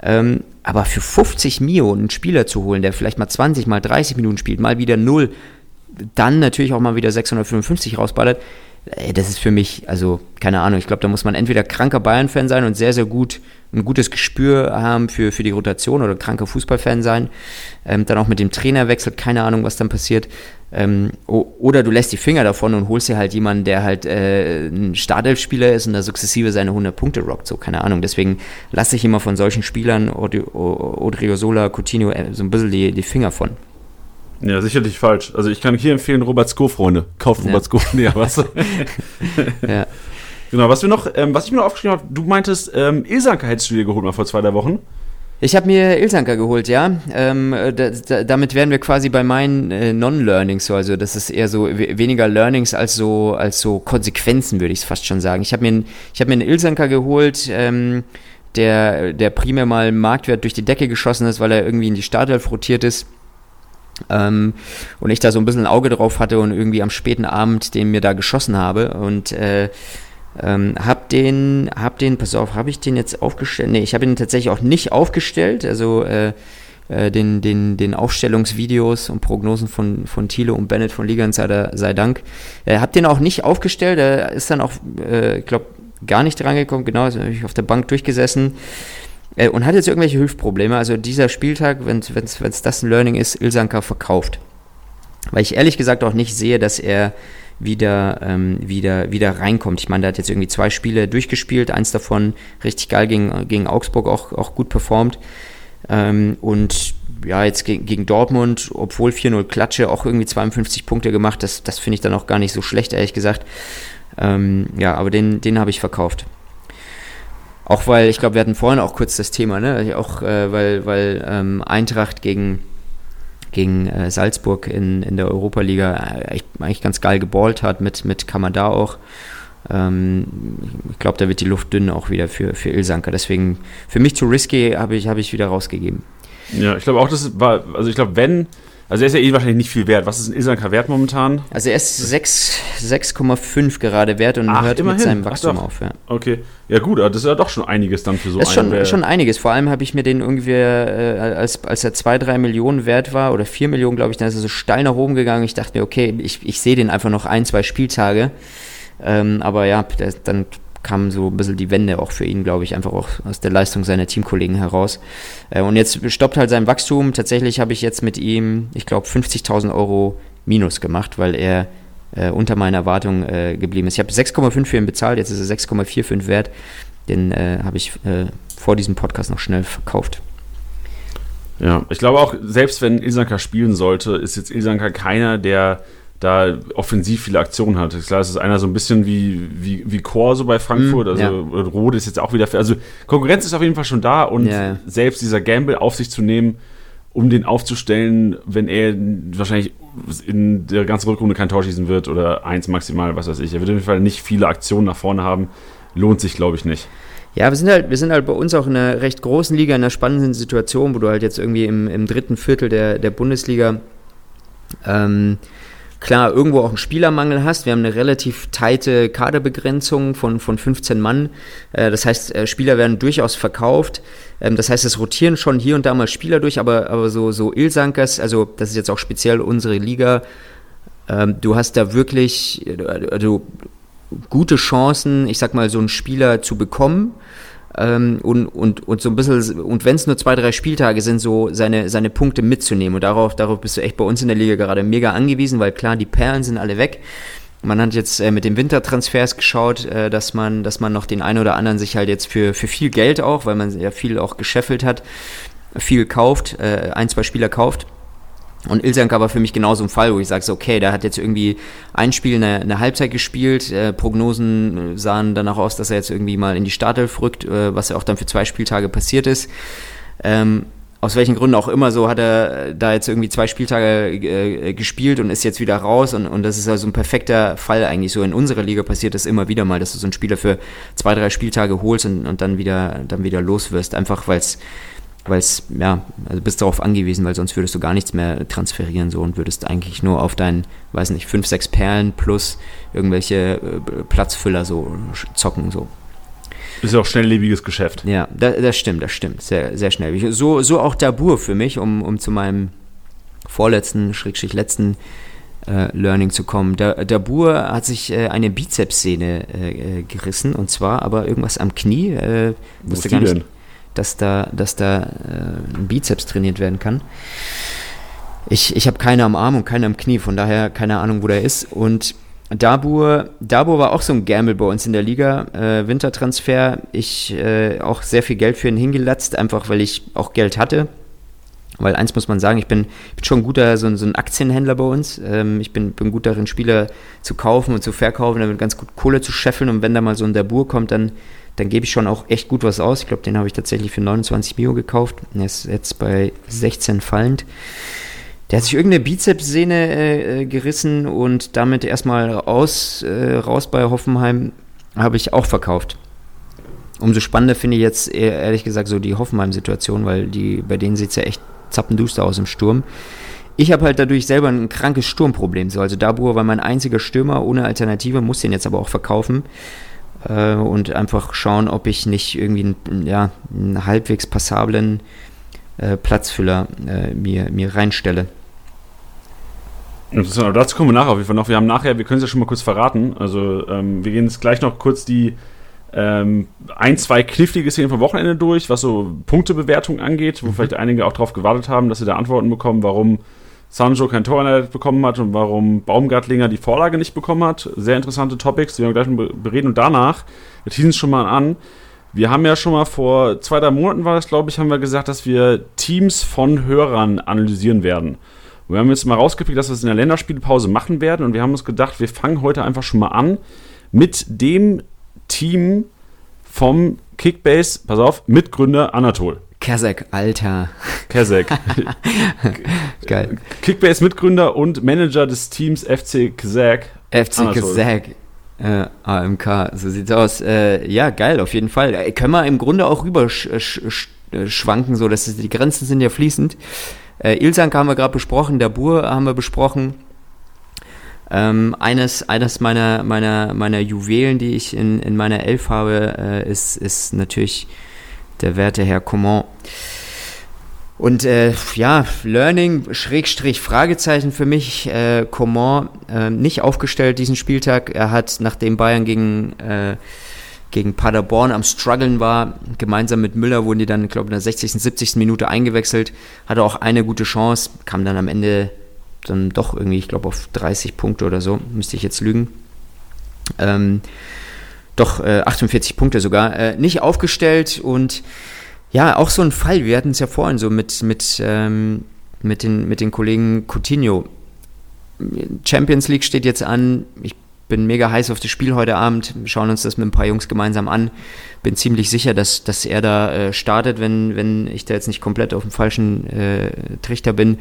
Ähm, aber für 50 Mio einen Spieler zu holen, der vielleicht mal 20, mal 30 Minuten spielt, mal wieder 0, dann natürlich auch mal wieder 655 rausballert, äh, das ist für mich, also keine Ahnung, ich glaube, da muss man entweder kranker Bayern-Fan sein und sehr, sehr gut ein gutes Gespür haben für, für die Rotation oder kranker Fußballfan sein. Ähm, dann auch mit dem Trainerwechsel, keine Ahnung, was dann passiert. Ähm, oder du lässt die Finger davon und holst dir halt jemanden, der halt äh, ein Startelf-Spieler ist und da sukzessive seine 100 Punkte rockt, so keine Ahnung. Deswegen lasse ich immer von solchen Spielern, Odriozola, Coutinho, äh, so ein bisschen die, die Finger von. Ja, sicherlich falsch. Also ich kann hier empfehlen, Robert Sko, Freunde. Kauft Robert Sko. Nee, was? ja. Genau, was wir noch, ähm, was ich mir noch aufgeschrieben habe, du meintest, ähm, Ilsanka hättest du dir geholt mal vor zwei, drei Wochen. Ich habe mir Ilsanka geholt, ja. Ähm, da, da, damit wären wir quasi bei meinen äh, Non-Learnings, so. also das ist eher so weniger Learnings als so als so Konsequenzen, würde ich es fast schon sagen. Ich habe mir, ich hab mir einen Ilsanka geholt, ähm, der, der primär mal Marktwert durch die Decke geschossen ist, weil er irgendwie in die Startelf rotiert ist. Ähm, und ich da so ein bisschen ein Auge drauf hatte und irgendwie am späten Abend den mir da geschossen habe. Und äh, ähm, hab den, hab den, pass auf, habe ich den jetzt aufgestellt? Nee, ich habe ihn tatsächlich auch nicht aufgestellt. Also äh, äh, den, den, den Aufstellungsvideos und Prognosen von, von Thiele und Bennett von Liga sei, sei Dank. Äh, hab den auch nicht aufgestellt. Er ist dann auch, äh, ich glaube, gar nicht drangekommen. Genau, also habe ich auf der Bank durchgesessen. Äh, und hat jetzt irgendwelche Hüftprobleme. Also dieser Spieltag, wenn es das ein Learning ist, Ilsanka verkauft. Weil ich ehrlich gesagt auch nicht sehe, dass er wieder, ähm, wieder, wieder reinkommt. Ich meine, der hat jetzt irgendwie zwei Spiele durchgespielt, eins davon richtig geil gegen, gegen Augsburg auch, auch gut performt. Ähm, und ja, jetzt gegen, gegen Dortmund, obwohl 4-0 Klatsche, auch irgendwie 52 Punkte gemacht. Das, das finde ich dann auch gar nicht so schlecht, ehrlich gesagt. Ähm, ja, aber den, den habe ich verkauft. Auch weil, ich glaube, wir hatten vorhin auch kurz das Thema, ne? Auch äh, weil, weil ähm, Eintracht gegen gegen äh, Salzburg in, in der Europa-Liga äh, eigentlich ganz geil geballt hat, mit, mit Kamada auch. Ähm, ich glaube, da wird die Luft dünn auch wieder für, für Ilsanker. Deswegen, für mich zu risky habe ich, hab ich wieder rausgegeben. Ja, ich glaube auch, das war, also ich glaube, wenn, also er ist ja eh wahrscheinlich nicht viel wert. Was ist ein Ilsanker wert momentan? Also er ist 6,5 gerade wert und Ach, hört immerhin. mit seinem Wachstum auf. Ja. Okay, ja gut, das ist ja doch schon einiges dann für so einen. Das ist schon, schon einiges. Vor allem habe ich mir den irgendwie, äh, als, als er 2, 3 Millionen wert war oder 4 Millionen, glaube ich, dann ist er so steil nach oben gegangen. Ich dachte mir, okay, ich, ich sehe den einfach noch ein, zwei Spieltage. Ähm, aber ja, der, dann kam so ein bisschen die Wende auch für ihn, glaube ich, einfach auch aus der Leistung seiner Teamkollegen heraus. Äh, und jetzt stoppt halt sein Wachstum. Tatsächlich habe ich jetzt mit ihm, ich glaube, 50.000 Euro Minus gemacht, weil er äh, unter meiner Erwartung äh, geblieben ist. Ich habe 6,5 für ihn bezahlt, jetzt ist er 6,45 wert. Den äh, habe ich äh, vor diesem Podcast noch schnell verkauft. Ja, ich glaube auch, selbst wenn Ilsanka spielen sollte, ist jetzt Ilsanka keiner, der da offensiv viele Aktionen hat. Klar, es ist einer so ein bisschen wie, wie, wie Chor so bei Frankfurt. Mm, also ja. Rode ist jetzt auch wieder. Also Konkurrenz ist auf jeden Fall schon da und ja. selbst dieser Gamble auf sich zu nehmen, um den aufzustellen, wenn er wahrscheinlich in der ganzen Rückrunde kein Tor schießen wird oder eins maximal, was weiß ich. Er wird auf jeden Fall nicht viele Aktionen nach vorne haben. Lohnt sich, glaube ich, nicht. Ja, wir sind halt, wir sind halt bei uns auch in einer recht großen Liga, in einer spannenden Situation, wo du halt jetzt irgendwie im, im dritten Viertel der, der Bundesliga ähm, klar irgendwo auch einen Spielermangel hast. Wir haben eine relativ teite Kaderbegrenzung von, von 15 Mann. Äh, das heißt, äh, Spieler werden durchaus verkauft. Ähm, das heißt, es rotieren schon hier und da mal Spieler durch, aber, aber so, so Ilsankers, also das ist jetzt auch speziell unsere Liga, ähm, du hast da wirklich also, gute Chancen, ich sag mal, so einen Spieler zu bekommen. Ähm, und, und, und so ein bisschen, und wenn es nur zwei, drei Spieltage sind, so seine, seine Punkte mitzunehmen. Und darauf, darauf bist du echt bei uns in der Liga gerade mega angewiesen, weil klar, die Perlen sind alle weg. Man hat jetzt äh, mit den Wintertransfers geschaut, äh, dass man, dass man noch den einen oder anderen sich halt jetzt für, für viel Geld auch, weil man ja viel auch gescheffelt hat, viel kauft, äh, ein, zwei Spieler kauft und Ilsanka war für mich genauso ein Fall, wo ich sage, okay, der hat jetzt irgendwie ein Spiel eine, eine Halbzeit gespielt, äh, Prognosen sahen danach aus, dass er jetzt irgendwie mal in die Startelf rückt, äh, was ja auch dann für zwei Spieltage passiert ist. Ähm, aus welchen Gründen auch immer, so hat er da jetzt irgendwie zwei Spieltage äh, gespielt und ist jetzt wieder raus und, und das ist also ein perfekter Fall eigentlich. So in unserer Liga passiert das immer wieder mal, dass du so einen Spieler für zwei, drei Spieltage holst und, und dann wieder dann wieder los wirst, einfach weil es weil es, ja, also bist darauf angewiesen, weil sonst würdest du gar nichts mehr transferieren so und würdest eigentlich nur auf deinen, weiß nicht, fünf, sechs Perlen plus irgendwelche äh, Platzfüller so zocken so. Ist ja auch schnelllebiges Geschäft. Ja, das, das stimmt, das stimmt. Sehr, sehr schnell. So, so auch Dabur für mich, um, um zu meinem vorletzten, schrägstrich letzten äh, Learning zu kommen. Der, Dabur hat sich äh, eine Bizepssehne äh, äh, gerissen und zwar aber irgendwas am Knie. Äh, wusste gar nicht. Denn? Dass da, dass da äh, ein Bizeps trainiert werden kann. Ich, ich habe keine am Arm und keine am Knie, von daher keine Ahnung, wo der ist. Und Dabur, Dabur war auch so ein Gamble bei uns in der Liga, äh, Wintertransfer. Ich äh, auch sehr viel Geld für ihn hingelatzt, einfach weil ich auch Geld hatte. Weil eins muss man sagen, ich bin, bin schon ein guter, so, so ein Aktienhändler bei uns. Ähm, ich bin, bin gut darin, Spieler zu kaufen und zu verkaufen, damit ganz gut Kohle zu scheffeln. Und wenn da mal so ein Dabur kommt, dann dann gebe ich schon auch echt gut was aus. Ich glaube, den habe ich tatsächlich für 29 Mio gekauft. Er ist jetzt bei 16 fallend. Der hat sich irgendeine Bizepssehne äh, äh, gerissen und damit erstmal raus, äh, raus bei Hoffenheim habe ich auch verkauft. Umso spannender finde ich jetzt ehrlich gesagt so die Hoffenheim-Situation, weil die, bei denen sieht es ja echt zappenduster aus im Sturm. Ich habe halt dadurch selber ein krankes Sturmproblem. So, also Dabur war mein einziger Stürmer ohne Alternative, muss den jetzt aber auch verkaufen äh, und einfach schauen, ob ich nicht irgendwie einen, ja, einen halbwegs passablen äh, Platzfüller äh, mir, mir reinstelle. Dazu kommen wir nachher auf jeden Fall noch. Wir haben nachher, wir können es ja schon mal kurz verraten. Also ähm, wir gehen jetzt gleich noch kurz die ähm, ein, zwei knifflige Szenen vom Wochenende durch, was so Punktebewertung angeht, wo mhm. vielleicht einige auch darauf gewartet haben, dass sie da Antworten bekommen, warum Sancho kein Tor bekommen hat und warum Baumgartlinger die Vorlage nicht bekommen hat. Sehr interessante Topics, die wir gleich bereden. Und danach, wir teasen es schon mal an, wir haben ja schon mal vor zwei, drei Monaten war das, glaube ich, haben wir gesagt, dass wir Teams von Hörern analysieren werden. wir haben jetzt mal rausgepickt, dass wir es in der Länderspielpause machen werden und wir haben uns gedacht, wir fangen heute einfach schon mal an mit dem Team vom Kickbase, pass auf, Mitgründer Anatol. Kazak, Alter. Kazak. Geil. Kickbase-Mitgründer und Manager des Teams FC Kazak. FC Kazak. Äh, AMK, so sieht's aus. Äh, ja, geil, auf jeden Fall. Äh, können wir im Grunde auch rüber sch sch äh, schwanken, so dass die Grenzen sind ja fließend. Äh, Ilsank haben wir gerade besprochen, Dabur haben wir besprochen. Ähm, eines, eines meiner, meiner, meiner Juwelen, die ich in, in meiner Elf habe, äh, ist, ist natürlich der werte Herr Coman. Und äh, ja, Learning, Schrägstrich, Fragezeichen für mich, äh, Coman äh, nicht aufgestellt diesen Spieltag. Er hat, nachdem Bayern gegen, äh, gegen Paderborn am Struggeln war, gemeinsam mit Müller wurden die dann, ich glaube, in der 60., 70. Minute eingewechselt, hatte auch eine gute Chance, kam dann am Ende dann doch irgendwie, ich glaube, auf 30 Punkte oder so, müsste ich jetzt lügen. Ähm, doch, äh, 48 Punkte sogar, äh, nicht aufgestellt und ja, auch so ein Fall. Wir hatten es ja vorhin so mit, mit, ähm, mit, den, mit den Kollegen Coutinho. Champions League steht jetzt an. Ich bin mega heiß auf das Spiel heute Abend. Wir schauen uns das mit ein paar Jungs gemeinsam an. Bin ziemlich sicher, dass, dass er da äh, startet, wenn, wenn ich da jetzt nicht komplett auf dem falschen äh, Trichter bin.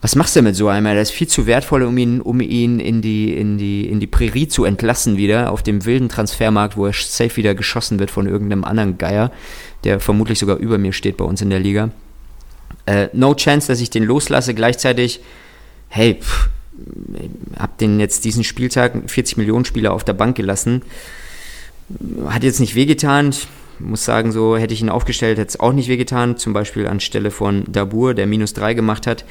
Was machst du mit so einem? Der ist viel zu wertvoll, um ihn, um ihn in, die, in, die, in die Prärie zu entlassen wieder, auf dem wilden Transfermarkt, wo er safe wieder geschossen wird von irgendeinem anderen Geier der vermutlich sogar über mir steht bei uns in der Liga. Äh, no chance, dass ich den loslasse. Gleichzeitig, hey, pff, hab den jetzt diesen Spieltag 40 Millionen Spieler auf der Bank gelassen. Hat jetzt nicht wehgetan. Ich muss sagen, so hätte ich ihn aufgestellt, hätte es auch nicht wehgetan. Zum Beispiel anstelle von Dabur, der minus 3 gemacht hat.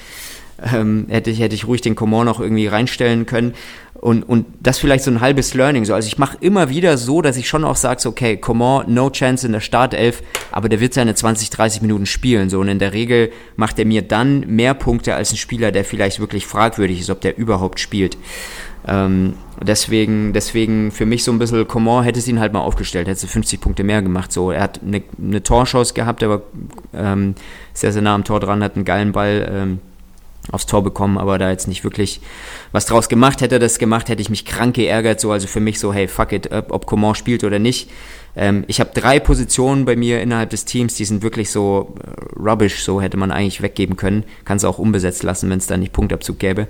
Ähm, hätte, ich, hätte ich ruhig den Coman noch irgendwie reinstellen können. Und, und das vielleicht so ein halbes Learning. So. Also ich mache immer wieder so, dass ich schon auch sage, so, okay, Coman, no chance in der Startelf, aber der wird seine 20, 30 Minuten spielen. So. Und in der Regel macht er mir dann mehr Punkte als ein Spieler, der vielleicht wirklich fragwürdig ist, ob der überhaupt spielt. Ähm, deswegen, deswegen für mich so ein bisschen, Coman hätte es ihn halt mal aufgestellt, hätte 50 Punkte mehr gemacht. So. Er hat eine, eine Torchance gehabt, er war ähm, sehr, sehr nah am Tor dran, hat einen geilen Ball. Ähm, aufs Tor bekommen, aber da jetzt nicht wirklich was draus gemacht. Hätte er das gemacht, hätte ich mich krank geärgert. So, also für mich so, hey, fuck it, ob Coman spielt oder nicht. Ähm, ich habe drei Positionen bei mir innerhalb des Teams, die sind wirklich so äh, rubbish, so hätte man eigentlich weggeben können. Kann es auch unbesetzt lassen, wenn es da nicht Punktabzug gäbe.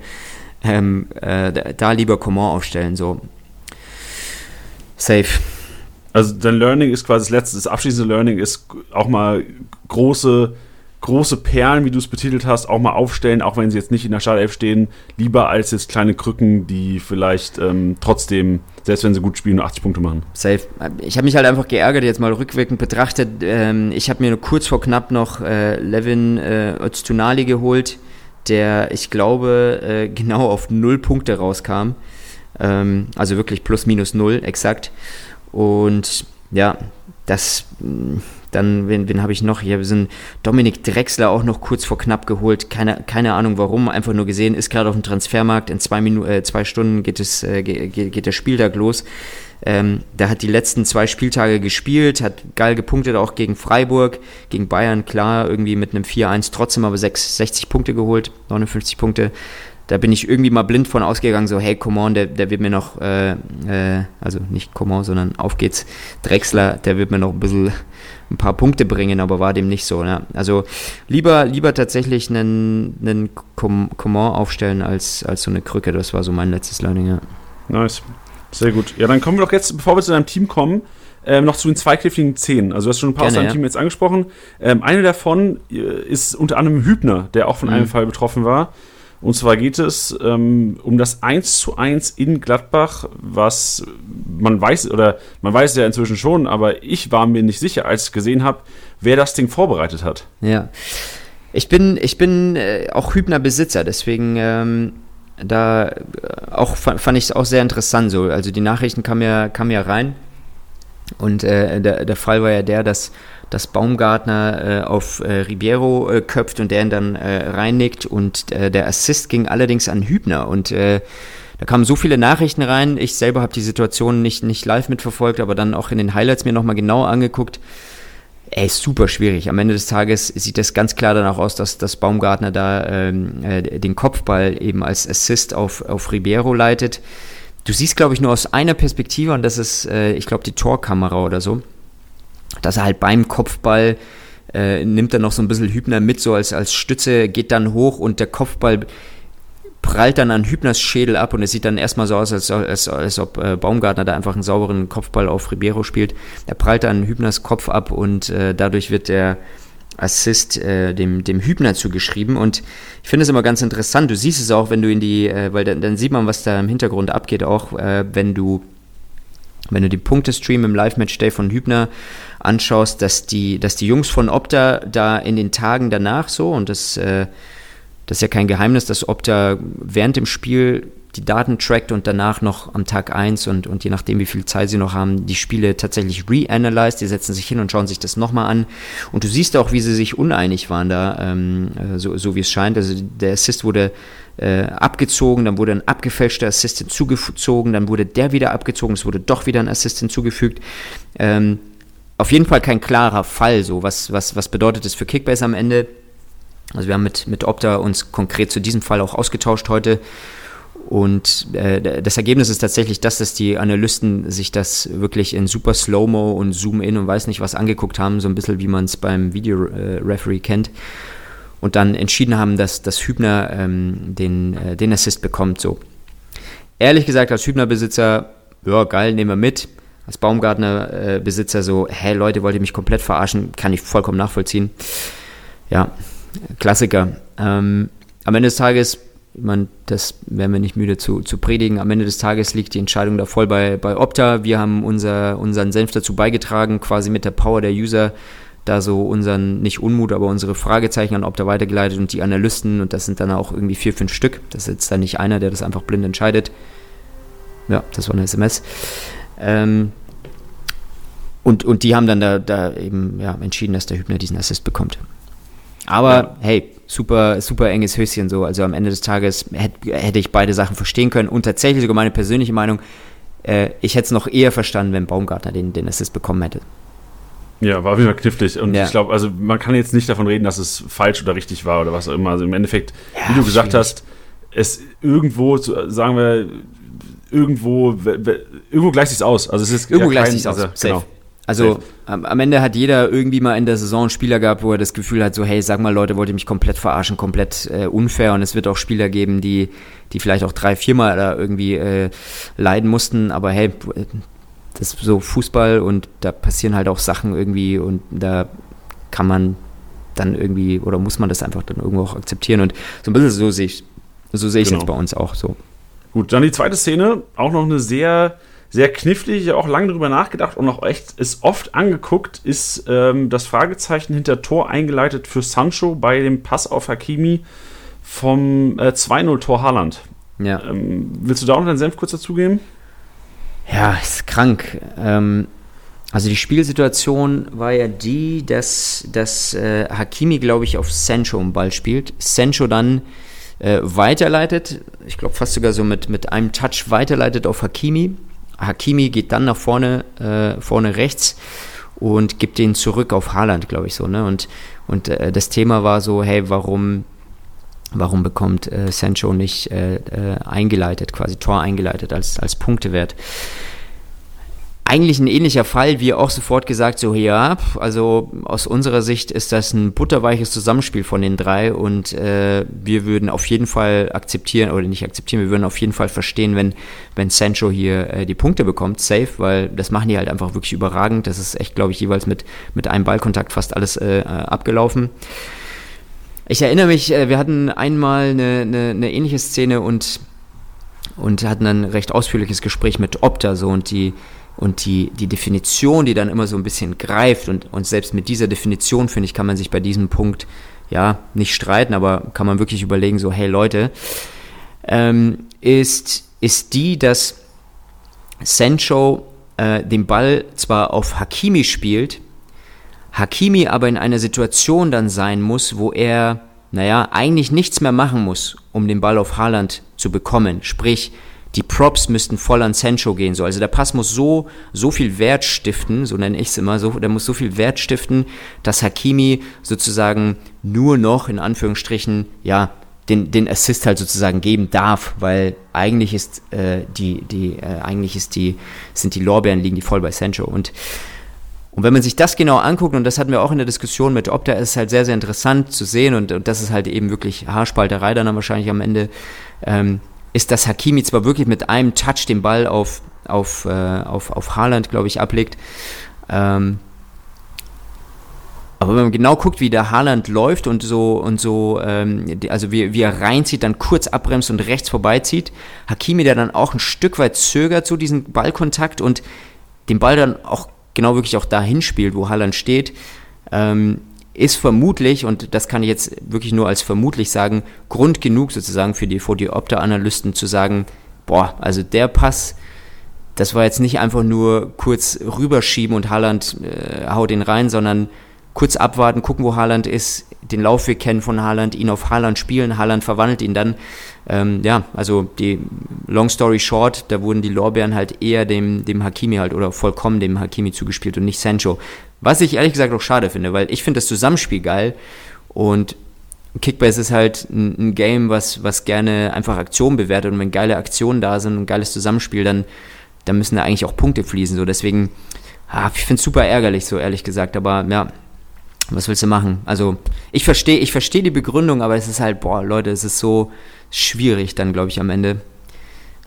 Ähm, äh, da lieber Coman aufstellen, so. Safe. Also dein Learning ist quasi das letzte, das abschließende Learning ist auch mal große große Perlen, wie du es betitelt hast, auch mal aufstellen, auch wenn sie jetzt nicht in der Startelf stehen, lieber als jetzt kleine Krücken, die vielleicht ähm, trotzdem, selbst wenn sie gut spielen, nur 80 Punkte machen. Safe. Ich habe mich halt einfach geärgert, jetzt mal rückwirkend betrachtet. Ähm, ich habe mir nur kurz vor knapp noch äh, Levin äh, Öztunali geholt, der, ich glaube, äh, genau auf null Punkte rauskam. Ähm, also wirklich plus minus null, exakt. Und ja, das dann, wen, wen habe ich noch? Hier sind Dominik Drexler auch noch kurz vor knapp geholt. Keine, keine Ahnung warum, einfach nur gesehen, ist gerade auf dem Transfermarkt. In zwei, Minu äh, zwei Stunden geht, es, äh, geht, geht der Spieltag los. Ähm, der hat die letzten zwei Spieltage gespielt, hat geil gepunktet, auch gegen Freiburg, gegen Bayern, klar, irgendwie mit einem 4-1 trotzdem aber 6, 60 Punkte geholt, 59 Punkte da bin ich irgendwie mal blind von ausgegangen, so, hey, come on, der, der wird mir noch, äh, äh, also nicht come on, sondern auf geht's, Drexler, der wird mir noch ein bisschen ein paar Punkte bringen, aber war dem nicht so. Ne? Also lieber, lieber tatsächlich einen, einen Coman aufstellen als, als so eine Krücke, das war so mein letztes Learning, ja. Nice, sehr gut. Ja, dann kommen wir doch jetzt, bevor wir zu deinem Team kommen, ähm, noch zu den zweikräftigen Zehn. Also du hast schon ein paar Gerne, aus deinem ja. Team jetzt angesprochen. Ähm, eine davon äh, ist unter anderem Hübner, der auch von mhm. einem Fall betroffen war. Und zwar geht es ähm, um das 1 zu 1 in Gladbach, was man weiß, oder man weiß ja inzwischen schon, aber ich war mir nicht sicher, als ich gesehen habe, wer das Ding vorbereitet hat. Ja. Ich bin, ich bin äh, auch Hübner Besitzer, deswegen ähm, da äh, auch fand ich es auch sehr interessant so. Also die Nachrichten kamen ja, kamen ja rein. Und äh, der, der Fall war ja der, dass dass Baumgartner äh, auf äh, Ribeiro äh, köpft und der ihn dann äh, reinnickt und äh, der Assist ging allerdings an Hübner und äh, da kamen so viele Nachrichten rein. Ich selber habe die Situation nicht, nicht live mitverfolgt, aber dann auch in den Highlights mir nochmal genau angeguckt. Ey, super schwierig. Am Ende des Tages sieht das ganz klar danach aus, dass, dass Baumgartner da ähm, äh, den Kopfball eben als Assist auf, auf Ribeiro leitet. Du siehst, glaube ich, nur aus einer Perspektive und das ist, ich glaube, die Torkamera oder so dass er halt beim Kopfball äh, nimmt er noch so ein bisschen Hübner mit, so als, als Stütze, geht dann hoch und der Kopfball prallt dann an Hübners Schädel ab und es sieht dann erstmal so aus, als, als, als ob äh, Baumgartner da einfach einen sauberen Kopfball auf Ribeiro spielt. Er prallt an Hübners Kopf ab und äh, dadurch wird der Assist äh, dem, dem Hübner zugeschrieben. Und ich finde es immer ganz interessant. Du siehst es auch, wenn du in die, äh, weil dann, dann, sieht man, was da im Hintergrund abgeht, auch äh, wenn du wenn du den Punktestream im Live-Match-Day von Hübner anschaust, dass die, dass die Jungs von Opta da in den Tagen danach so, und das, äh, das ist ja kein Geheimnis, dass Opta während dem Spiel die Daten trackt und danach noch am Tag 1 und, und je nachdem, wie viel Zeit sie noch haben, die Spiele tatsächlich reanalyze. Die setzen sich hin und schauen sich das nochmal an. Und du siehst auch, wie sie sich uneinig waren da, ähm, äh, so, so wie es scheint. Also der Assist wurde äh, abgezogen, dann wurde ein abgefälschter Assist hinzugezogen, dann wurde der wieder abgezogen, es wurde doch wieder ein Assist hinzugefügt. Ähm, auf jeden Fall kein klarer Fall, so was, was, was bedeutet das für Kickbase am Ende? Also wir haben mit, mit Opta uns konkret zu diesem Fall auch ausgetauscht heute und äh, das Ergebnis ist tatsächlich das, dass die Analysten sich das wirklich in super Slow-Mo und Zoom-In und weiß nicht was angeguckt haben, so ein bisschen wie man es beim Video-Referee kennt. Und dann entschieden haben, dass, dass Hübner ähm, den, äh, den Assist bekommt. So. Ehrlich gesagt, als Hübner-Besitzer, ja, geil, nehmen wir mit. Als Baumgartner-Besitzer so, hä, Leute, wollt ihr mich komplett verarschen? Kann ich vollkommen nachvollziehen. Ja, Klassiker. Ähm, am Ende des Tages man, das werden wir nicht müde zu, zu predigen. Am Ende des Tages liegt die Entscheidung da voll bei, bei Opta. Wir haben unser, unseren Senf dazu beigetragen, quasi mit der Power der User da so unseren, nicht Unmut, aber unsere Fragezeichen an Opta weitergeleitet und die Analysten, und das sind dann auch irgendwie vier, fünf Stück. Das ist jetzt dann nicht einer, der das einfach blind entscheidet. Ja, das war eine SMS. Ähm, und, und die haben dann da, da eben ja, entschieden, dass der Hübner diesen Assist bekommt. Aber hey, super, super enges Höschen so. Also am Ende des Tages hätte, hätte ich beide Sachen verstehen können. Und tatsächlich sogar meine persönliche Meinung, äh, ich hätte es noch eher verstanden, wenn Baumgartner den, den Assist bekommen hätte. Ja, war wieder knifflig. Und ja. ich glaube, also man kann jetzt nicht davon reden, dass es falsch oder richtig war oder was auch immer. Also im Endeffekt, ja, wie du gesagt schwierig. hast, es irgendwo, sagen wir, irgendwo, irgendwo gleicht sich aus. Also es ist irgendwo ja gleicht sich aus. Also, genau. Also am, am, Ende hat jeder irgendwie mal in der Saison einen Spieler gehabt, wo er das Gefühl hat, so hey, sag mal Leute, wollt ihr mich komplett verarschen, komplett äh, unfair und es wird auch Spieler geben, die, die vielleicht auch drei, viermal da irgendwie äh, leiden mussten, aber hey, das ist so Fußball und da passieren halt auch Sachen irgendwie und da kann man dann irgendwie oder muss man das einfach dann irgendwo auch akzeptieren und so ein bisschen so sehe ich so sehe ich genau. jetzt bei uns auch so. Gut, dann die zweite Szene, auch noch eine sehr sehr knifflig, ich habe auch lange darüber nachgedacht und auch echt ist oft angeguckt, ist ähm, das Fragezeichen hinter Tor eingeleitet für Sancho bei dem Pass auf Hakimi vom äh, 2-0-Tor Haaland. Ja. Ähm, willst du da auch noch deinen Senf kurz dazugeben? Ja, ist krank. Ähm, also die Spielsituation war ja die, dass, dass äh, Hakimi, glaube ich, auf Sancho im Ball spielt. Sancho dann äh, weiterleitet, ich glaube fast sogar so mit, mit einem Touch weiterleitet auf Hakimi Hakimi geht dann nach vorne, äh, vorne rechts und gibt den zurück auf Haaland, glaube ich so. Ne? Und, und äh, das Thema war so, hey, warum, warum bekommt äh, Sancho nicht äh, äh, eingeleitet, quasi Tor eingeleitet als, als Punktewert? Eigentlich ein ähnlicher Fall, wie auch sofort gesagt, so ja, also aus unserer Sicht ist das ein butterweiches Zusammenspiel von den drei und äh, wir würden auf jeden Fall akzeptieren, oder nicht akzeptieren, wir würden auf jeden Fall verstehen, wenn, wenn Sancho hier äh, die Punkte bekommt, safe, weil das machen die halt einfach wirklich überragend. Das ist echt, glaube ich, jeweils mit, mit einem Ballkontakt fast alles äh, abgelaufen. Ich erinnere mich, äh, wir hatten einmal eine, eine, eine ähnliche Szene und, und hatten ein recht ausführliches Gespräch mit Opta so und die und die, die Definition, die dann immer so ein bisschen greift und, und selbst mit dieser Definition, finde ich, kann man sich bei diesem Punkt ja nicht streiten, aber kann man wirklich überlegen, so, hey Leute, ähm, ist, ist die, dass Sancho äh, den Ball zwar auf Hakimi spielt, Hakimi aber in einer Situation dann sein muss, wo er, naja, eigentlich nichts mehr machen muss, um den Ball auf Haaland zu bekommen. Sprich, die Props müssten voll an Sancho gehen. So. Also der Pass muss so, so viel Wert stiften, so nenne ich es immer, so, der muss so viel Wert stiften, dass Hakimi sozusagen nur noch, in Anführungsstrichen, ja, den, den Assist halt sozusagen geben darf, weil eigentlich ist äh, die, die, äh, eigentlich ist die, sind die Lorbeeren liegen die voll bei Sancho. Und Und wenn man sich das genau anguckt, und das hatten wir auch in der Diskussion mit Opta, ist halt sehr, sehr interessant zu sehen und, und das ist halt eben wirklich Haarspalterei dann wahrscheinlich am Ende, ähm, ist, dass Hakimi zwar wirklich mit einem Touch den Ball auf, auf, äh, auf, auf Haaland, glaube ich, ablegt, ähm, aber wenn man genau guckt, wie der Haaland läuft und so und so, ähm, also wie, wie er reinzieht, dann kurz abbremst und rechts vorbeizieht, Hakimi, der dann auch ein Stück weit zögert zu diesem Ballkontakt und den Ball dann auch genau wirklich auch dahin spielt, wo Haaland steht, ähm, ist vermutlich, und das kann ich jetzt wirklich nur als vermutlich sagen, Grund genug sozusagen für die, für die Opta-Analysten zu sagen, boah, also der Pass, das war jetzt nicht einfach nur kurz rüberschieben und Haaland äh, haut ihn rein, sondern kurz abwarten, gucken, wo Haaland ist, den Laufweg kennen von Haaland, ihn auf Haaland spielen, Haaland verwandelt ihn dann. Ähm, ja, also die Long Story Short, da wurden die Lorbeeren halt eher dem, dem Hakimi halt oder vollkommen dem Hakimi zugespielt und nicht Sancho. Was ich ehrlich gesagt auch schade finde, weil ich finde das Zusammenspiel geil und Kickbase ist halt ein, Game, was, was gerne einfach Aktionen bewertet und wenn geile Aktionen da sind und geiles Zusammenspiel, dann, dann müssen da eigentlich auch Punkte fließen. So, deswegen, ah, ich finde es super ärgerlich, so ehrlich gesagt, aber ja, was willst du machen? Also, ich verstehe ich versteh die Begründung, aber es ist halt, boah, Leute, es ist so schwierig dann, glaube ich, am Ende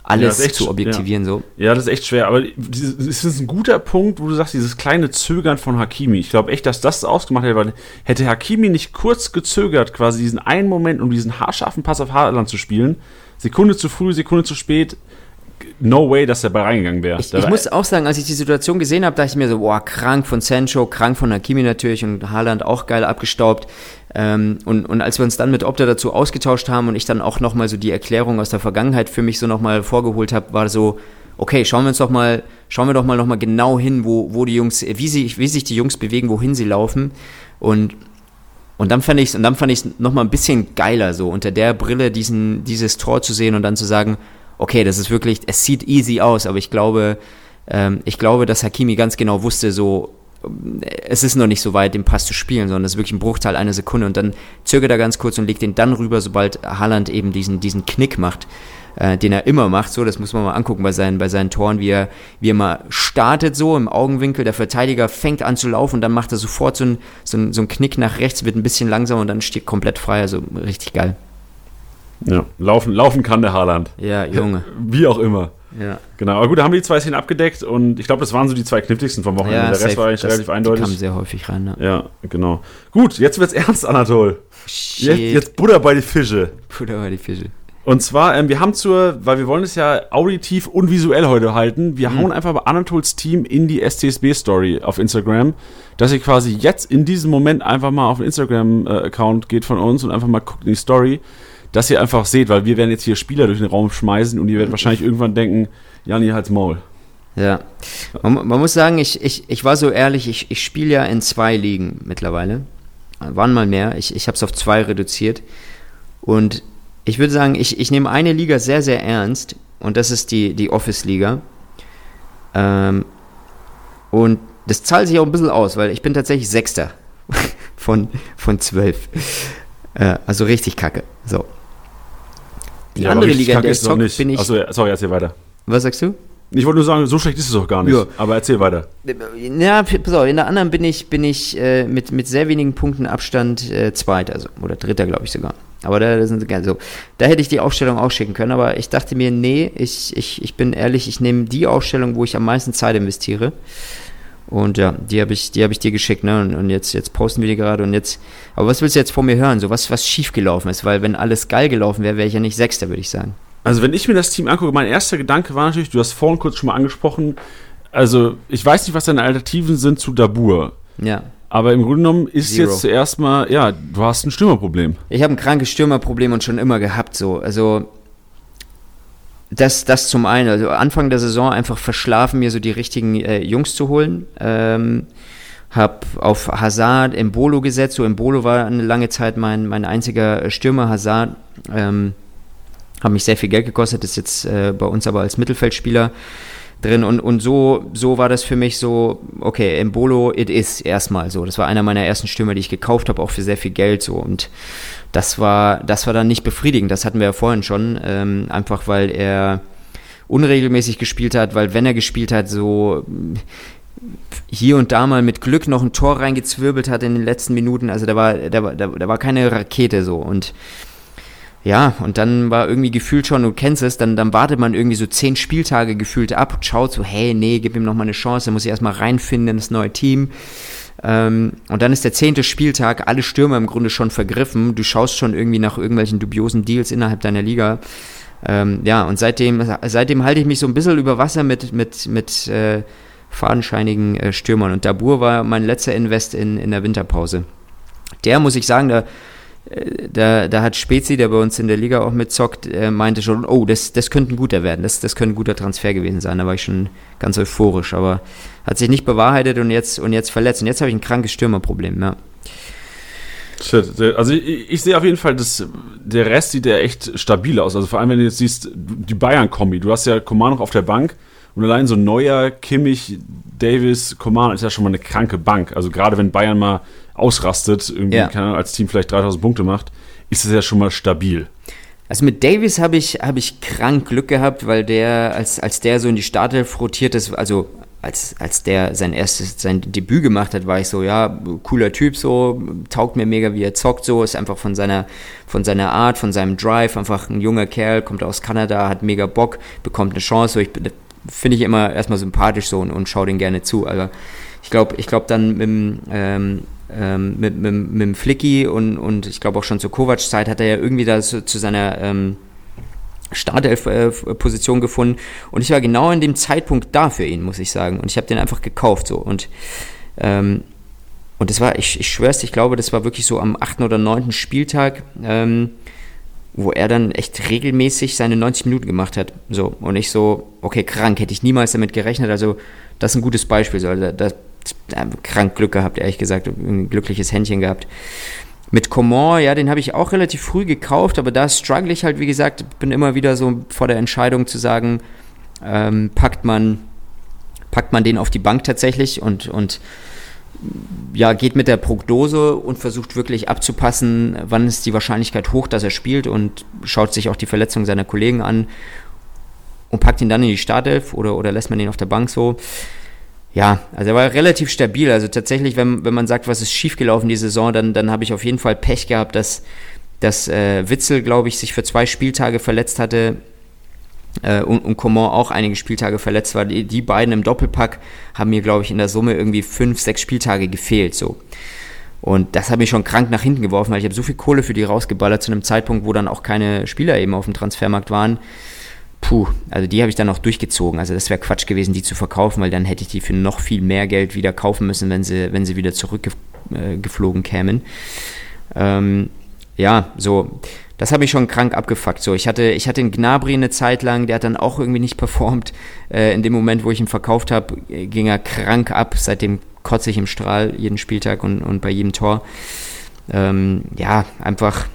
alles ja, zu objektivieren. Ja. So. ja, das ist echt schwer. Aber es ist ein guter Punkt, wo du sagst, dieses kleine Zögern von Hakimi. Ich glaube echt, dass das ausgemacht hätte, weil hätte Hakimi nicht kurz gezögert, quasi diesen einen Moment, um diesen haarscharfen Pass auf Haaland zu spielen, Sekunde zu früh, Sekunde zu spät, no way, dass der Ball reingegangen wäre. Ich, ich muss auch sagen, als ich die Situation gesehen habe, dachte ich mir so, boah, krank von Sancho, krank von Hakimi natürlich und Haaland auch geil abgestaubt. Ähm, und, und als wir uns dann mit Opta dazu ausgetauscht haben und ich dann auch nochmal so die Erklärung aus der Vergangenheit für mich so nochmal vorgeholt habe, war so, okay, schauen wir uns doch mal, schauen wir doch mal nochmal genau hin, wo, wo die Jungs, wie, sie, wie sich die Jungs bewegen, wohin sie laufen. Und und dann fand ich es, und dann fand ich es nochmal ein bisschen geiler, so unter der Brille diesen, dieses Tor zu sehen und dann zu sagen, okay, das ist wirklich, es sieht easy aus, aber ich glaube, ähm, ich glaube, dass Hakimi ganz genau wusste, so, es ist noch nicht so weit, den Pass zu spielen, sondern es ist wirklich ein Bruchteil einer Sekunde und dann zögert er ganz kurz und legt den dann rüber, sobald Haaland eben diesen, diesen Knick macht, äh, den er immer macht, so, das muss man mal angucken bei seinen, bei seinen Toren, wie er, wie er mal startet so im Augenwinkel, der Verteidiger fängt an zu laufen und dann macht er sofort so einen so so ein Knick nach rechts, wird ein bisschen langsamer und dann steht komplett frei, also richtig geil. Ja, laufen, laufen kann der Haaland. Ja, Junge. Wie auch immer. Ja. Genau, aber gut, da haben wir die zwei Szenen abgedeckt und ich glaube, das waren so die zwei kniffligsten vom Wochenende. Ja, der safe. Rest war eigentlich das, relativ eindeutig. Die kamen sehr häufig rein, ne? Ja, genau. Gut, jetzt wird's ernst, Anatol. Shit. Jetzt, jetzt Butter bei die Fische. Butter bei die Fische. Und zwar, ähm, wir haben zur, weil wir wollen es ja auditiv und visuell heute halten, wir mhm. hauen einfach bei Anatols Team in die STSB-Story auf Instagram, dass ihr quasi jetzt in diesem Moment einfach mal auf den Instagram-Account geht von uns und einfach mal guckt in die Story dass ihr einfach seht, weil wir werden jetzt hier Spieler durch den Raum schmeißen und ihr werdet wahrscheinlich irgendwann denken, Jani, halt's Maul. Ja, man, man, muss sagen, ich, ich, ich war so ehrlich, ich, ich spiele ja in zwei Ligen mittlerweile. Waren mal mehr, ich, ich habe es auf zwei reduziert. Und ich würde sagen, ich, ich nehme eine Liga sehr, sehr ernst und das ist die, die Office-Liga. Ähm, und das zahlt sich auch ein bisschen aus, weil ich bin tatsächlich Sechster von, von zwölf. Äh, also richtig kacke. So. Die ja, andere Liga, in der ich zock, bin ich. Achso, sorry, erzähl weiter. Was sagst du? Ich wollte nur sagen, so schlecht ist es doch gar nicht. Ja. Aber erzähl weiter. Ja, pass auf, in der anderen bin ich, bin ich äh, mit, mit sehr wenigen Punkten Abstand äh, Zweiter, also, oder Dritter, glaube ich sogar. Aber da sind gerne so. Da hätte ich die Aufstellung auch schicken können, aber ich dachte mir, nee, ich, ich, ich bin ehrlich, ich nehme die Aufstellung, wo ich am meisten Zeit investiere. Und ja, die habe ich, die ich dir geschickt, ne? Und, und, jetzt, jetzt posten wir die gerade und jetzt. Aber was willst du jetzt von mir hören? So was, was schief gelaufen ist? Weil wenn alles geil gelaufen wäre, wäre ich ja nicht Sechster, würde ich sagen. Also wenn ich mir das Team angucke, mein erster Gedanke war natürlich, du hast vorhin kurz schon mal angesprochen, also ich weiß nicht, was deine Alternativen sind zu Dabur. Ja. Aber im Grunde genommen ist Zero. jetzt zuerst mal, ja, du hast ein Stürmerproblem. Ich habe ein krankes Stürmerproblem und schon immer gehabt so. Also das, das zum einen. Also Anfang der Saison einfach verschlafen, mir so die richtigen äh, Jungs zu holen. Ähm, hab auf Hazard Embolo gesetzt. So Embolo war eine lange Zeit mein, mein einziger Stürmer. Hazard ähm, hat mich sehr viel Geld gekostet, ist jetzt äh, bei uns aber als Mittelfeldspieler drin und, und so, so war das für mich so, okay, Embolo, it is erstmal so. Das war einer meiner ersten Stürmer, die ich gekauft habe, auch für sehr viel Geld so und das war, das war dann nicht befriedigend, das hatten wir ja vorhin schon, ähm, einfach weil er unregelmäßig gespielt hat, weil wenn er gespielt hat, so hier und da mal mit Glück noch ein Tor reingezwirbelt hat in den letzten Minuten. Also da war, da, da, da war keine Rakete so. Und ja, und dann war irgendwie gefühlt schon, du kennst es, dann, dann wartet man irgendwie so zehn Spieltage gefühlt ab schaut so, hey, nee, gib ihm noch mal eine Chance, dann muss ich erstmal reinfinden in das neue Team. Ähm, und dann ist der zehnte Spieltag, alle Stürmer im Grunde schon vergriffen. Du schaust schon irgendwie nach irgendwelchen dubiosen Deals innerhalb deiner Liga. Ähm, ja, und seitdem, seitdem halte ich mich so ein bisschen über Wasser mit, mit, mit äh, fadenscheinigen äh, Stürmern. Und Dabur war mein letzter Invest in, in der Winterpause. Der, muss ich sagen, da, da, da hat Spezi, der bei uns in der Liga auch mitzockt, äh, meinte schon, oh, das, das könnte ein guter werden, das, das könnte ein guter Transfer gewesen sein. Da war ich schon ganz euphorisch, aber hat sich nicht bewahrheitet und jetzt, und jetzt verletzt. Und jetzt habe ich ein krankes Stürmerproblem, ja. Also ich, ich, sehe auf jeden Fall, dass der Rest sieht ja echt stabil aus. Also vor allem, wenn du jetzt siehst, die Bayern-Kombi, du hast ja Coman noch auf der Bank und allein so neuer Kimmich, Davis, Coman ist ja schon mal eine kranke Bank. Also gerade wenn Bayern mal ausrastet, irgendwie ja. Ahnung, als Team vielleicht 3000 Punkte macht, ist das ja schon mal stabil. Also mit Davis habe ich, hab ich krank Glück gehabt, weil der, als, als der so in die Startelf rotiert ist, also als, als der sein erstes, sein Debüt gemacht hat, war ich so, ja, cooler Typ so, taugt mir mega, wie er zockt so, ist einfach von seiner, von seiner Art, von seinem Drive, einfach ein junger Kerl, kommt aus Kanada, hat mega Bock, bekommt eine Chance, so, ich finde ich immer erstmal sympathisch so und, und schaue den gerne zu, aber ich glaube, ich glaube dann mit, ähm, ähm, mit, mit, mit dem Flicky und, und ich glaube auch schon zur Kovac-Zeit hat er ja irgendwie da zu, seiner, ähm, Startelf-Position gefunden und ich war genau in dem Zeitpunkt da für ihn, muss ich sagen. Und ich habe den einfach gekauft so und ähm, und das war, ich, ich schwör's, ich glaube, das war wirklich so am 8. oder 9. Spieltag, ähm, wo er dann echt regelmäßig seine 90 Minuten gemacht hat. So, und ich so, okay, krank, hätte ich niemals damit gerechnet. Also, das ist ein gutes Beispiel. So, da, da, da krank Glück gehabt, ehrlich gesagt, ein glückliches Händchen gehabt. Mit Coman, ja, den habe ich auch relativ früh gekauft, aber da struggle ich halt, wie gesagt, bin immer wieder so vor der Entscheidung zu sagen, ähm, packt man, packt man den auf die Bank tatsächlich und, und ja, geht mit der Prognose und versucht wirklich abzupassen, wann ist die Wahrscheinlichkeit hoch, dass er spielt und schaut sich auch die Verletzung seiner Kollegen an und packt ihn dann in die Startelf oder, oder lässt man ihn auf der Bank so ja, also er war relativ stabil. Also tatsächlich, wenn, wenn man sagt, was ist schiefgelaufen die Saison, dann, dann habe ich auf jeden Fall Pech gehabt, dass, dass äh, Witzel, glaube ich, sich für zwei Spieltage verletzt hatte äh, und, und Coman auch einige Spieltage verletzt war. Die, die beiden im Doppelpack haben mir, glaube ich, in der Summe irgendwie fünf, sechs Spieltage gefehlt. So. Und das hat mich schon krank nach hinten geworfen, weil ich habe so viel Kohle für die rausgeballert zu einem Zeitpunkt, wo dann auch keine Spieler eben auf dem Transfermarkt waren puh, also die habe ich dann auch durchgezogen. Also das wäre Quatsch gewesen, die zu verkaufen, weil dann hätte ich die für noch viel mehr Geld wieder kaufen müssen, wenn sie, wenn sie wieder zurückgeflogen kämen. Ähm, ja, so, das habe ich schon krank abgefuckt. So, ich hatte, ich hatte einen Gnabry eine Zeit lang, der hat dann auch irgendwie nicht performt. Äh, in dem Moment, wo ich ihn verkauft habe, ging er krank ab. Seitdem kotze ich im Strahl jeden Spieltag und, und bei jedem Tor. Ähm, ja, einfach,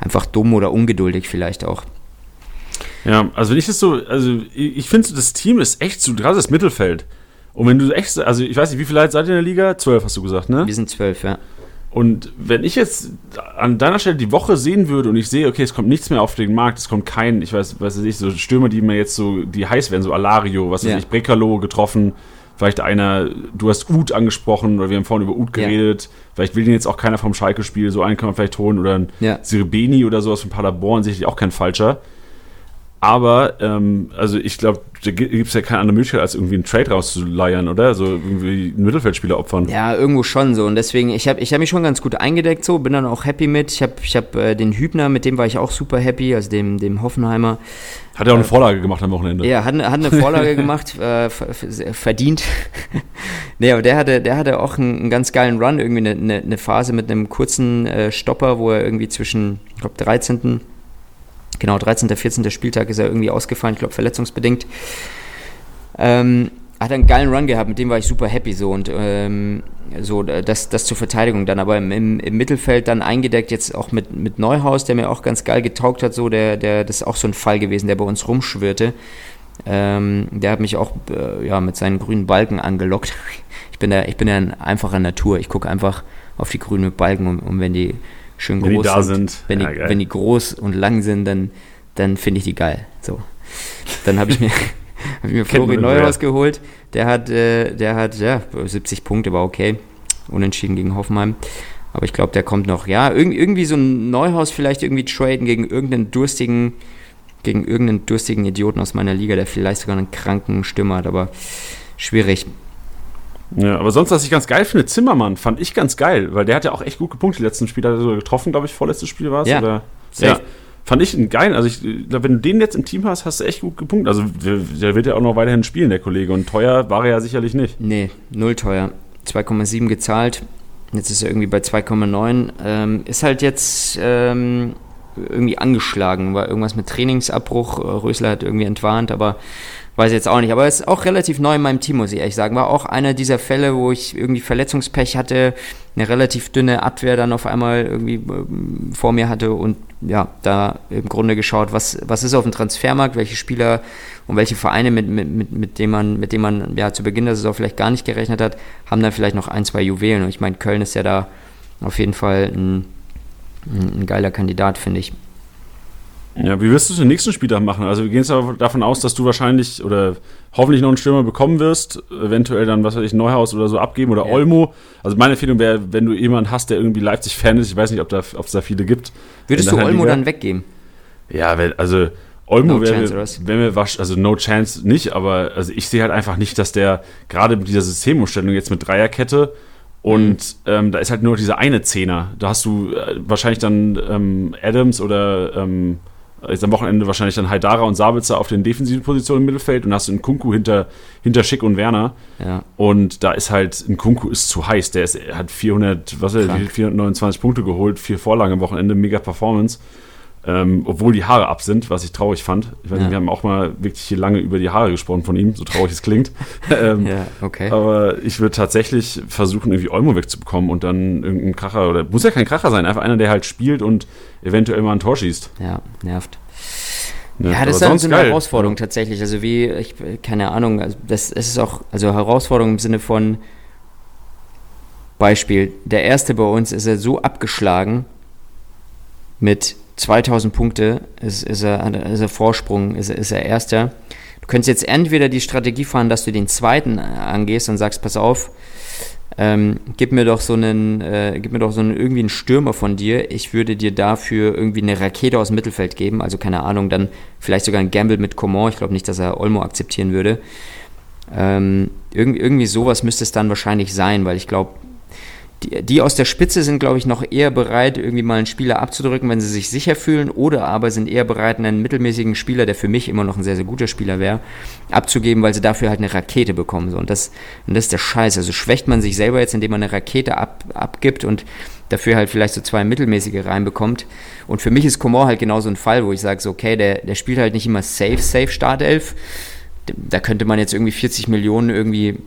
einfach dumm oder ungeduldig vielleicht auch. Ja, also wenn ich das so, also ich finde, das Team ist echt so, gerade das Mittelfeld. Und wenn du echt, also ich weiß nicht, wie viele Leute seid ihr in der Liga? Zwölf, hast du gesagt, ne? Wir sind zwölf, ja. Und wenn ich jetzt an deiner Stelle die Woche sehen würde und ich sehe, okay, es kommt nichts mehr auf den Markt, es kommt kein, ich weiß, was weiß ich, so Stürmer, die mir jetzt so, die heiß werden, so Alario, was weiß ja. ich, Brekalo getroffen, vielleicht einer, du hast Ut angesprochen oder wir haben vorhin über Ut geredet, ja. vielleicht will den jetzt auch keiner vom Schalke-Spiel, so einen kann man vielleicht holen oder ein ja. Sirbeni oder sowas von Paderborn, sicherlich auch kein falscher. Aber, ähm, also ich glaube, da gibt es ja keine andere Möglichkeit, als irgendwie einen Trade rauszuleiern, oder? So irgendwie einen Mittelfeldspieler opfern. Ja, irgendwo schon so. Und deswegen, ich habe ich hab mich schon ganz gut eingedeckt, so, bin dann auch happy mit. Ich habe ich hab, äh, den Hübner, mit dem war ich auch super happy, also dem, dem Hoffenheimer. Hat er auch eine äh, Vorlage gemacht am Wochenende? Ja, hat, hat eine Vorlage gemacht, äh, verdient. nee, aber der hatte, der hatte auch einen, einen ganz geilen Run, irgendwie eine, eine, eine Phase mit einem kurzen äh, Stopper, wo er irgendwie zwischen, ich glaube, 13 genau, 13., 14. Spieltag ist er irgendwie ausgefallen, ich glaube verletzungsbedingt. Ähm, hat einen geilen Run gehabt, mit dem war ich super happy so und ähm, so das, das zur Verteidigung dann, aber im, im, Mittelfeld dann eingedeckt jetzt auch mit, mit Neuhaus, der mir auch ganz geil getaugt hat, so der, der, das ist auch so ein Fall gewesen, der bei uns rumschwirrte. Ähm, der hat mich auch äh, ja, mit seinen grünen Balken angelockt. Ich bin da, ich bin ja ein einfacher Natur. Ich gucke einfach auf die grünen Balken und, und wenn die schön wenn groß die da sind. sind. Wenn, ja, die, wenn die groß und lang sind, dann, dann finde ich die geil. So. Dann habe ich mir, ich mir Flori Neuhaus geholt. Der hat, äh, der hat ja 70 Punkte, war okay. Unentschieden gegen Hoffenheim. Aber ich glaube, der kommt noch. Ja, irgendwie so ein Neuhaus vielleicht irgendwie traden gegen irgendeinen durstigen, gegen irgendeinen durstigen Idioten aus meiner Liga, der vielleicht sogar einen kranken Stimme hat, aber schwierig. Ja, aber sonst, was ich ganz geil finde, Zimmermann fand ich ganz geil, weil der hat ja auch echt gut gepunktet. Die letzten Spiele hat er so getroffen, glaube ich, vorletztes Spiel war es. Ja, oder? ja, fand ich einen geilen. Also, ich wenn du den jetzt im Team hast, hast du echt gut gepunktet. Also, der wird ja auch noch weiterhin spielen, der Kollege. Und teuer war er ja sicherlich nicht. Nee, null teuer. 2,7 gezahlt. Jetzt ist er irgendwie bei 2,9. Ähm, ist halt jetzt ähm, irgendwie angeschlagen, war irgendwas mit Trainingsabbruch. Rösler hat irgendwie entwarnt, aber Weiß jetzt auch nicht, aber er ist auch relativ neu in meinem Team, muss ich ehrlich sagen. War auch einer dieser Fälle, wo ich irgendwie Verletzungspech hatte, eine relativ dünne Abwehr dann auf einmal irgendwie äh, vor mir hatte und ja, da im Grunde geschaut, was, was ist auf dem Transfermarkt, welche Spieler und welche Vereine, mit, mit, mit, mit denen man, mit denen man ja zu Beginn der Saison vielleicht gar nicht gerechnet hat, haben dann vielleicht noch ein, zwei Juwelen. Und ich meine, Köln ist ja da auf jeden Fall ein, ein geiler Kandidat, finde ich. Ja, wie wirst du es den nächsten Spieltag machen? Also wir gehen jetzt davon aus, dass du wahrscheinlich oder hoffentlich noch einen Stürmer bekommen wirst, eventuell dann, was weiß ich, Neuhaus oder so abgeben oder ja. Olmo. Also meine Empfehlung wäre, wenn du jemanden hast, der irgendwie Leipzig-Fan ist, ich weiß nicht, ob, da, ob es da viele gibt. Würdest du Olmo dann weggeben? Ja, also Olmo no wäre wär mir wasch, also no chance nicht, aber also ich sehe halt einfach nicht, dass der gerade mit dieser Systemumstellung jetzt mit Dreierkette und mhm. ähm, da ist halt nur dieser eine Zehner. Da hast du äh, wahrscheinlich dann ähm, Adams oder ähm, ist am Wochenende wahrscheinlich dann Haidara und Sabitzer auf den defensiven Positionen im Mittelfeld und hast einen Kunku hinter, hinter Schick und Werner. Ja. Und da ist halt, ein Kunku ist zu heiß. Der ist, hat 400, was er, 429 Punkte geholt, vier Vorlagen am Wochenende, mega Performance. Ähm, obwohl die Haare ab sind, was ich traurig fand. Ich weiß ja. nicht, wir haben auch mal wirklich hier lange über die Haare gesprochen von ihm, so traurig es klingt. ähm, ja, okay. Aber ich würde tatsächlich versuchen, irgendwie Olmo wegzubekommen und dann irgendein Kracher, oder muss ja kein Kracher sein, einfach einer, der halt spielt und eventuell mal ein Tor schießt. Ja, nervt. Ne? Ja, das ist dann so eine geil. Herausforderung tatsächlich. Also wie, ich, keine Ahnung, also das, das ist auch, also Herausforderung im Sinne von Beispiel, der erste bei uns ist er so abgeschlagen mit 2000 Punkte ist, ist, er, ist er Vorsprung, ist, ist er Erster. Du könntest jetzt entweder die Strategie fahren, dass du den Zweiten angehst und sagst, pass auf, ähm, gib mir doch so einen, äh, gib mir doch so einen irgendwie einen Stürmer von dir. Ich würde dir dafür irgendwie eine Rakete aus dem Mittelfeld geben. Also keine Ahnung, dann vielleicht sogar ein Gamble mit Coman. Ich glaube nicht, dass er Olmo akzeptieren würde. Ähm, irgendwie, irgendwie sowas müsste es dann wahrscheinlich sein, weil ich glaube, die, die aus der Spitze sind, glaube ich, noch eher bereit, irgendwie mal einen Spieler abzudrücken, wenn sie sich sicher fühlen, oder aber sind eher bereit, einen mittelmäßigen Spieler, der für mich immer noch ein sehr, sehr guter Spieler wäre, abzugeben, weil sie dafür halt eine Rakete bekommen. So. Und, das, und das ist der Scheiß. Also schwächt man sich selber jetzt, indem man eine Rakete ab, abgibt und dafür halt vielleicht so zwei mittelmäßige reinbekommt. Und für mich ist Komor halt genau so ein Fall, wo ich sage, so, okay, der, der spielt halt nicht immer safe, safe Startelf. Da könnte man jetzt irgendwie 40 Millionen irgendwie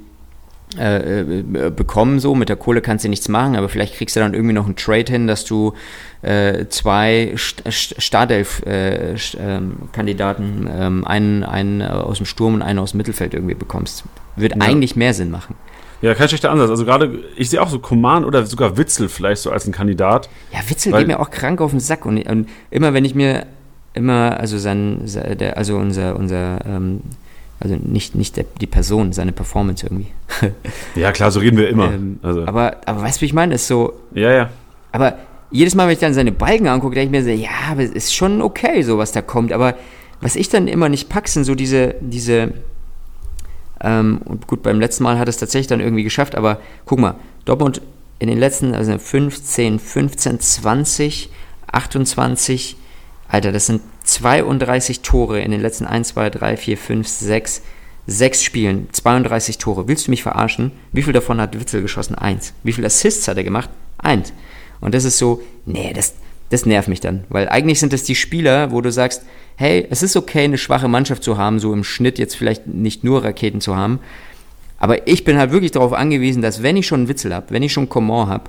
bekommen, so mit der Kohle kannst du nichts machen, aber vielleicht kriegst du dann irgendwie noch einen Trade hin, dass du äh, zwei Startelf-Kandidaten, äh, ähm, einen, einen aus dem Sturm und einen aus dem Mittelfeld irgendwie bekommst. Wird ja. eigentlich mehr Sinn machen. Ja, kein schlechter Ansatz. Also gerade, ich sehe auch so Command oder sogar Witzel vielleicht so als ein Kandidat. Ja, Witzel geht mir auch krank auf den Sack und, und immer wenn ich mir immer, also sein, der, also unser, unser ähm, also nicht, nicht der, die Person, seine Performance irgendwie. ja, klar, so reden wir immer. Ähm, also. aber, aber weißt du, wie ich meine? Ist so. Ja, ja. Aber jedes Mal, wenn ich dann seine Balken angucke, denke ich mir so, ja, aber es ist schon okay, so was da kommt. Aber was ich dann immer nicht packe, sind so diese, diese, ähm, und gut, beim letzten Mal hat es tatsächlich dann irgendwie geschafft, aber guck mal, Dortmund in den letzten, also 15, 15, 20, 28, Alter, das sind 32 Tore in den letzten 1, 2, 3, 4, 5, 6, 6 Spielen. 32 Tore. Willst du mich verarschen? Wie viel davon hat Witzel geschossen? Eins. Wie viele Assists hat er gemacht? Eins. Und das ist so, nee, das, das nervt mich dann. Weil eigentlich sind das die Spieler, wo du sagst, hey, es ist okay, eine schwache Mannschaft zu haben, so im Schnitt jetzt vielleicht nicht nur Raketen zu haben. Aber ich bin halt wirklich darauf angewiesen, dass wenn ich schon einen Witzel habe, wenn ich schon Coman habe,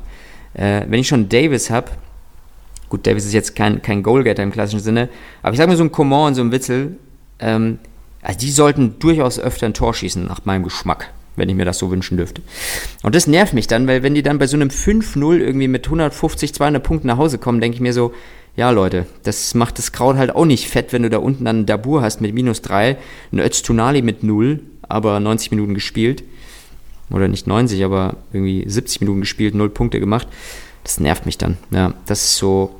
äh, wenn ich schon Davis habe, Gut, Davis ist jetzt kein, kein Goalgetter im klassischen Sinne, aber ich sage mal so ein Coman und so ein Witzel, ähm, also die sollten durchaus öfter ein Tor schießen, nach meinem Geschmack, wenn ich mir das so wünschen dürfte. Und das nervt mich dann, weil wenn die dann bei so einem 5-0 irgendwie mit 150, 200 Punkten nach Hause kommen, denke ich mir so, ja, Leute, das macht das Kraut halt auch nicht fett, wenn du da unten dann Dabur hast mit minus 3, ein Öztunali mit 0, aber 90 Minuten gespielt. Oder nicht 90, aber irgendwie 70 Minuten gespielt, 0 Punkte gemacht. Das nervt mich dann. Ja, das ist so.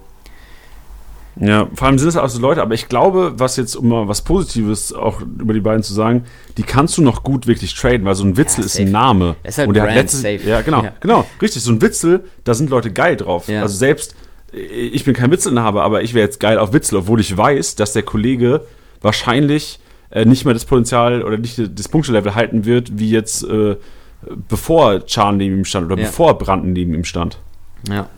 Ja, vor allem sind es auch so Leute, aber ich glaube, was jetzt, um mal was Positives auch über die beiden zu sagen, die kannst du noch gut wirklich traden, weil so ein Witzel ja, ist ein Name. Das ist halt und der Brand hat letztes, safe. Ja, genau, ja. genau, richtig. So ein Witzel, da sind Leute geil drauf. Ja. Also selbst, ich bin kein Witzelinhaber, aber ich wäre jetzt geil auf Witzel, obwohl ich weiß, dass der Kollege wahrscheinlich äh, nicht mehr das Potenzial oder nicht das Punktelevel halten wird, wie jetzt äh, bevor Chan neben ihm stand oder bevor Branden neben ihm stand. Ja.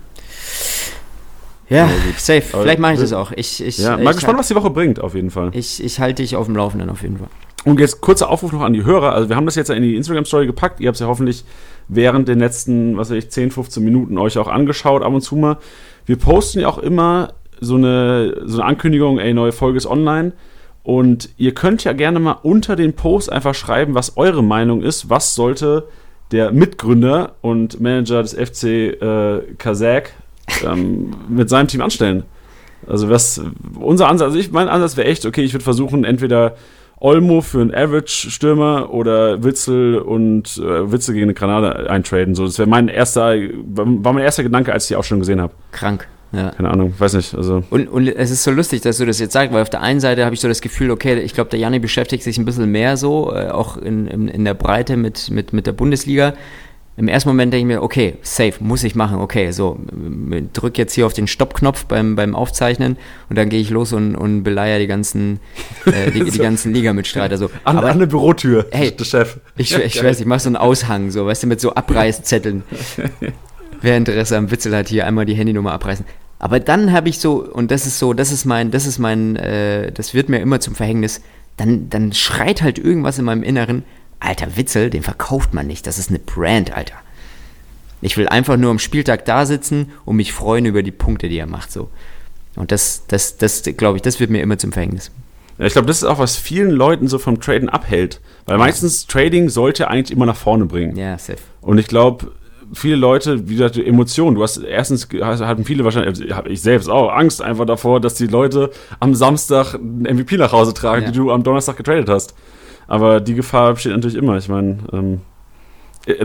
Ja, safe. Vielleicht mache ich das auch. Ich, ich, Ja, ich, mal gespannt, was die Woche bringt, auf jeden Fall. ich, ich halte dich auf dem Laufenden auf jeden Fall. Und jetzt kurzer Aufruf noch an die Hörer. Also wir haben das jetzt in die Instagram-Story gepackt. Ihr habt es ja hoffentlich während den letzten, was weiß ich, 10, 15 Minuten euch auch angeschaut, ab und zu mal. Wir posten ja auch immer so eine, so eine Ankündigung, ey, neue Folge ist online. Und ihr könnt ja gerne mal unter den Post einfach schreiben, was eure Meinung ist. Was sollte der Mitgründer und Manager des FC äh, Kazakh ähm, mit seinem Team anstellen? Also was unser Ansatz, also ich mein Ansatz wäre echt, okay, ich würde versuchen, entweder Olmo für einen Average-Stürmer oder Witzel und äh, Witzel gegen eine Granate eintraden. So, das wäre mein erster, war mein erster Gedanke, als ich die Ausstellung gesehen habe. Krank. Ja. Keine Ahnung, weiß nicht. Also Und, und es ist so lustig, dass du das jetzt sagst, weil auf der einen Seite habe ich so das Gefühl, okay, ich glaube, der Janni beschäftigt sich ein bisschen mehr so, äh, auch in, in, in der Breite mit, mit, mit der Bundesliga. Im ersten Moment denke ich mir, okay, safe, muss ich machen, okay, so, drück jetzt hier auf den Stoppknopf beim, beim Aufzeichnen und dann gehe ich los und, und beleier die ganzen, äh, die, die ganzen Liga-Mitstreiter. So. an, Aber an der Bürotür, Hey, der Chef. ich, ich weiß, ich mache so einen Aushang, so, weißt du, mit so Abreißzetteln. Wer Interesse am Witzel hat, hier einmal die Handynummer abreißen. Aber dann habe ich so, und das ist so, das ist mein, das ist mein, äh, das wird mir immer zum Verhängnis, dann, dann schreit halt irgendwas in meinem Inneren, alter Witzel, den verkauft man nicht, das ist eine Brand, Alter. Ich will einfach nur am Spieltag da sitzen und mich freuen über die Punkte, die er macht, so. Und das, das, das, glaube ich, das wird mir immer zum Verhängnis. Ja, ich glaube, das ist auch, was vielen Leuten so vom Traden abhält. Weil meistens Trading sollte eigentlich immer nach vorne bringen. Ja, safe. Und ich glaube, viele Leute, wie gesagt, Emotionen. Du hast erstens hatten viele wahrscheinlich, also hab ich selbst auch Angst einfach davor, dass die Leute am Samstag einen MVP nach Hause tragen, Ja. die du am Donnerstag getradet hast. Aber die Gefahr besteht natürlich immer. Ich meine, ähm,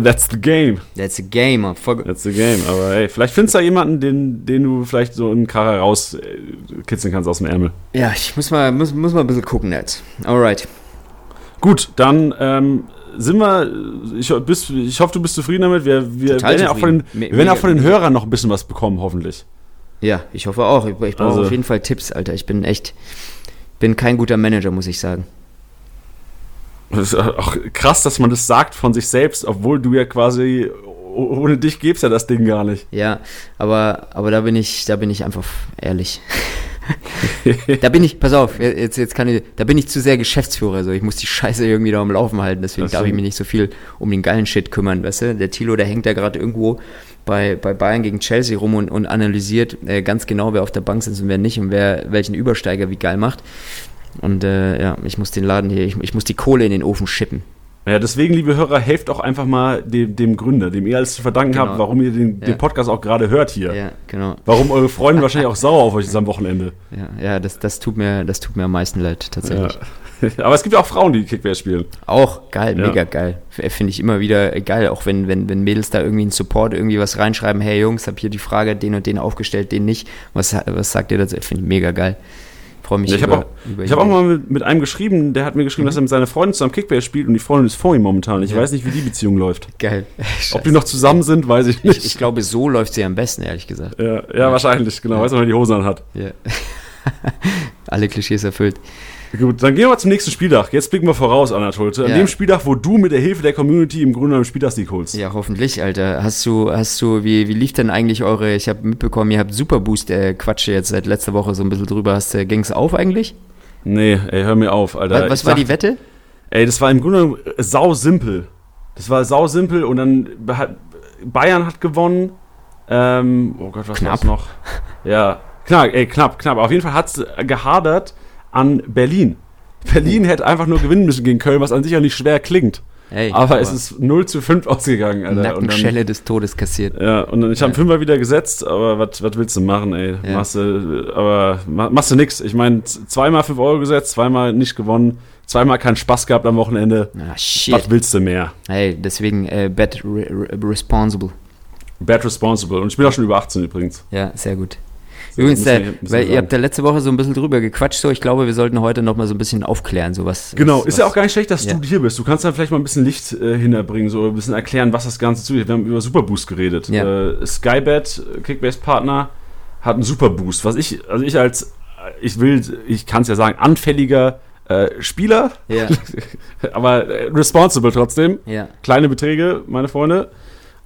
that's the game. That's a game. That's the game. Aber hey, vielleicht findest du da jemanden, den, den du vielleicht so einen Karre rauskitzeln kannst aus dem Ärmel. Ja, ich muss mal, muss, muss mal ein bisschen gucken jetzt. Alright. Gut, dann ähm, sind wir, ich, bist, ich hoffe, du bist zufrieden damit. Wir, wir Total werden ja auch von den, wir werden auch von den Hörern noch ein bisschen was bekommen, hoffentlich. Ja, ich hoffe auch. Ich, ich brauche Also- auf jeden Fall Tipps, Alter. Ich bin echt, bin kein guter Manager, muss ich sagen. Das ist auch krass, dass man das sagt von sich selbst, obwohl du ja quasi oh- ohne dich gäb's ja das Ding gar nicht. Ja, aber, aber da bin ich, da bin ich einfach ehrlich. da bin ich, pass auf, jetzt, jetzt kann ich, da bin ich zu sehr Geschäftsführer, so. Ich muss die Scheiße irgendwie da am Laufen halten, deswegen Das darf ich mich nicht so viel um den geilen Shit kümmern, weißt du? Der Tilo, der hängt da gerade irgendwo bei, bei Bayern gegen Chelsea rum und, und analysiert äh, ganz genau, wer auf der Bank sitzt und wer nicht und wer welchen Übersteiger wie geil macht. Und äh, ja, ich muss den Laden hier, ich, ich muss die Kohle in den Ofen schippen. Ja, deswegen, liebe Hörer, helft auch einfach mal dem, dem Gründer, dem ihr alles zu verdanken Genau. habt, warum ihr den, Ja. den Podcast auch gerade hört hier. Ja, genau. Warum eure Freunde wahrscheinlich auch sauer auf euch ist am Wochenende. Ja, ja das, das, tut mir, das tut mir am meisten leid, tatsächlich. Ja. Aber es gibt ja auch Frauen, die Kickbase spielen. Auch geil, Ja. mega geil. Finde ich immer wieder geil, auch wenn, wenn, wenn Mädels da irgendwie in Support irgendwie was reinschreiben, hey Jungs, hab hier die Frage, den und den aufgestellt, den nicht. Was, was sagt ihr dazu? Finde ich mega geil. Freue mich Ja, ich habe auch, über ich hab auch mal mit, mit einem geschrieben, der hat mir geschrieben, dass er mit seiner Freundin zusammen Kickbase spielt und die Freundin ist vor ihm momentan. Ich Ja. weiß nicht, wie die Beziehung läuft. Geil. Ob die noch zusammen sind, weiß ich nicht. ich, ich glaube, so läuft sie am besten, ehrlich gesagt. ja, ja, wahrscheinlich, genau. Ja. Weiß noch, wer die Hosen anhat. Ja. Alle Klischees erfüllt. Gut, dann gehen wir mal zum nächsten Spieltag. Jetzt blicken wir voraus, Anatolte. An Ja. dem Spieltag, wo du mit der Hilfe der Community im Grunde genommen Spieltagssieg holst. Ja, hoffentlich, Alter. Hast du, hast du, wie, wie lief denn eigentlich eure, ich habe mitbekommen, ihr habt Superboost, äh, Quatsche jetzt seit letzter Woche so ein bisschen drüber. Hast, äh, ging's auf eigentlich? Nee, ey, hör mir auf, Alter. was was war sag- die Wette? Ey, das war im Grunde genommen sau simpel. Das war sau simpel und dann hat Bayern hat gewonnen. Ähm, oh Gott, was Knapp. war's noch? Ja, knapp, ey, knapp, knapp. Auf jeden Fall hat's gehadert an Berlin. Berlin hätte einfach nur gewinnen müssen gegen Köln, was an sich ja nicht schwer klingt. Hey, aber, aber, es ist 0 zu 5 ausgegangen, Alter. Nackenschelle des Todes kassiert. Ja, und dann, ich habe ja. Fünfer wieder gesetzt, aber was willst du machen, ey? Ja. Machst du, aber machst du nix. Ich meine, zweimal 5 Euro gesetzt, zweimal nicht gewonnen, zweimal keinen Spaß gehabt am Wochenende. Ah, shit. Was willst du mehr? Hey, deswegen äh, bet re responsible. Bet responsible. Und ich bin auch schon über 18 übrigens. Ja, sehr gut. Übrigens, der, weil ihr habt ja letzte Woche so ein bisschen drüber gequatscht, so ich glaube, wir sollten heute noch mal so ein bisschen aufklären, so was. Genau, was, ist ja auch gar nicht schlecht, dass ja. du hier bist. Du kannst dann vielleicht mal ein bisschen Licht äh, hinterbringen, so ein bisschen erklären, was das Ganze zu. Wir haben über Superboost geredet. Ja. Äh, Skybet, Kickbase-Partner, hat einen Superboost. Was ich, also ich als, ich will, ich kann es ja sagen, anfälliger äh, Spieler, ja. aber äh, responsible trotzdem. Ja. Kleine Beträge, meine Freunde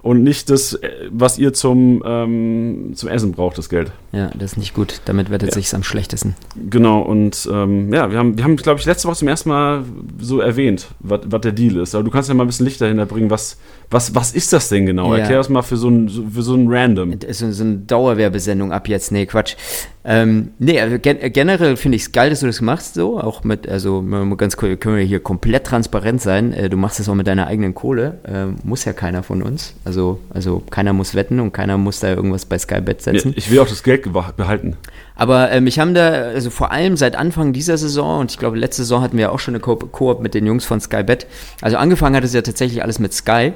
und nicht das, äh, was ihr zum, ähm, zum Essen braucht, das Geld. Ja, das ist nicht gut. Damit wettet ja. sich am schlechtesten. Genau, und ähm, ja, wir haben, wir haben glaube ich, letzte Woche zum ersten Mal so erwähnt, was der Deal ist. Aber du kannst ja mal ein bisschen Licht dahinter bringen. Was, was, was ist das denn genau? Ja. Erklär das mal für so ein, für so ein Random. So, so eine Dauerwerbesendung ab jetzt. Nee, Quatsch. Ähm, nee, also gen generell finde ich es geil, dass du das machst, so. Auch mit, also ganz cool, können wir hier komplett transparent sein. Äh, du machst das auch mit deiner eigenen Kohle. Äh, muss ja keiner von uns. Also, also keiner muss wetten und keiner muss da irgendwas bei Skybet setzen. Ja, ich will auch das Geld behalten. Aber ähm, ich habe da, also vor allem seit Anfang dieser Saison, und ich glaube, letzte Saison hatten wir auch schon eine Koop, Koop mit den Jungs von Skybet. Also angefangen hat es ja tatsächlich alles mit Sky.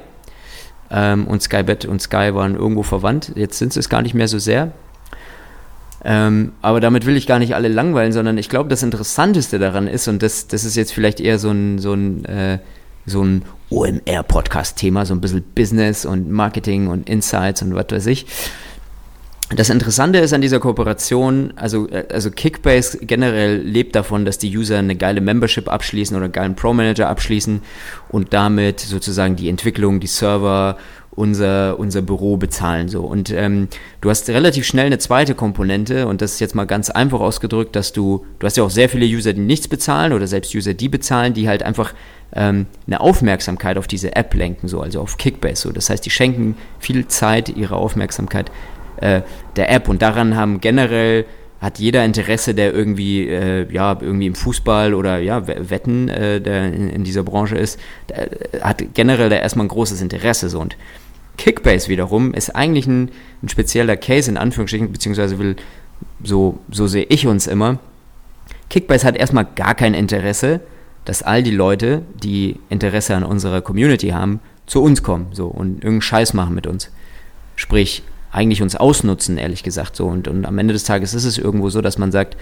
Ähm, und Skybet und Sky waren irgendwo verwandt. Jetzt sind sie es gar nicht mehr so sehr. Ähm, aber damit will ich gar nicht alle langweilen, sondern ich glaube, das Interessanteste daran ist, und das, das ist jetzt vielleicht eher so ein, so ein, äh, so ein OMR-Podcast-Thema, so ein bisschen Business und Marketing und Insights und was weiß ich. Das Interessante ist an dieser Kooperation, also, äh, also Kickbase generell lebt davon, dass die User eine geile Membership abschließen oder einen geilen Pro-Manager abschließen und damit sozusagen die Entwicklung, die Server unser, unser Büro bezahlen. So. Und ähm, du hast relativ schnell eine zweite Komponente und das ist jetzt mal ganz einfach ausgedrückt, dass du, du hast ja auch sehr viele User, die nichts bezahlen oder selbst User, die bezahlen, die halt einfach ähm, eine Aufmerksamkeit auf diese App lenken, so, also auf Kickbase. So. Das heißt, die schenken viel Zeit, ihre Aufmerksamkeit äh, der App und daran haben generell hat jeder Interesse, der irgendwie, äh, ja, irgendwie im Fußball oder ja, Wetten, äh, der in, in, dieser Branche ist, der, hat generell da erstmal ein großes Interesse. So. Und Kickbase wiederum ist eigentlich ein, ein spezieller Case in Anführungsstrichen, beziehungsweise will, so, so sehe ich uns immer. Kickbase hat erstmal gar kein Interesse, dass all die Leute, die Interesse an unserer Community haben, zu uns kommen so und irgendeinen Scheiß machen mit uns. Sprich, eigentlich uns ausnutzen, ehrlich gesagt. So. Und, und am Ende des Tages ist es irgendwo so, dass man sagt,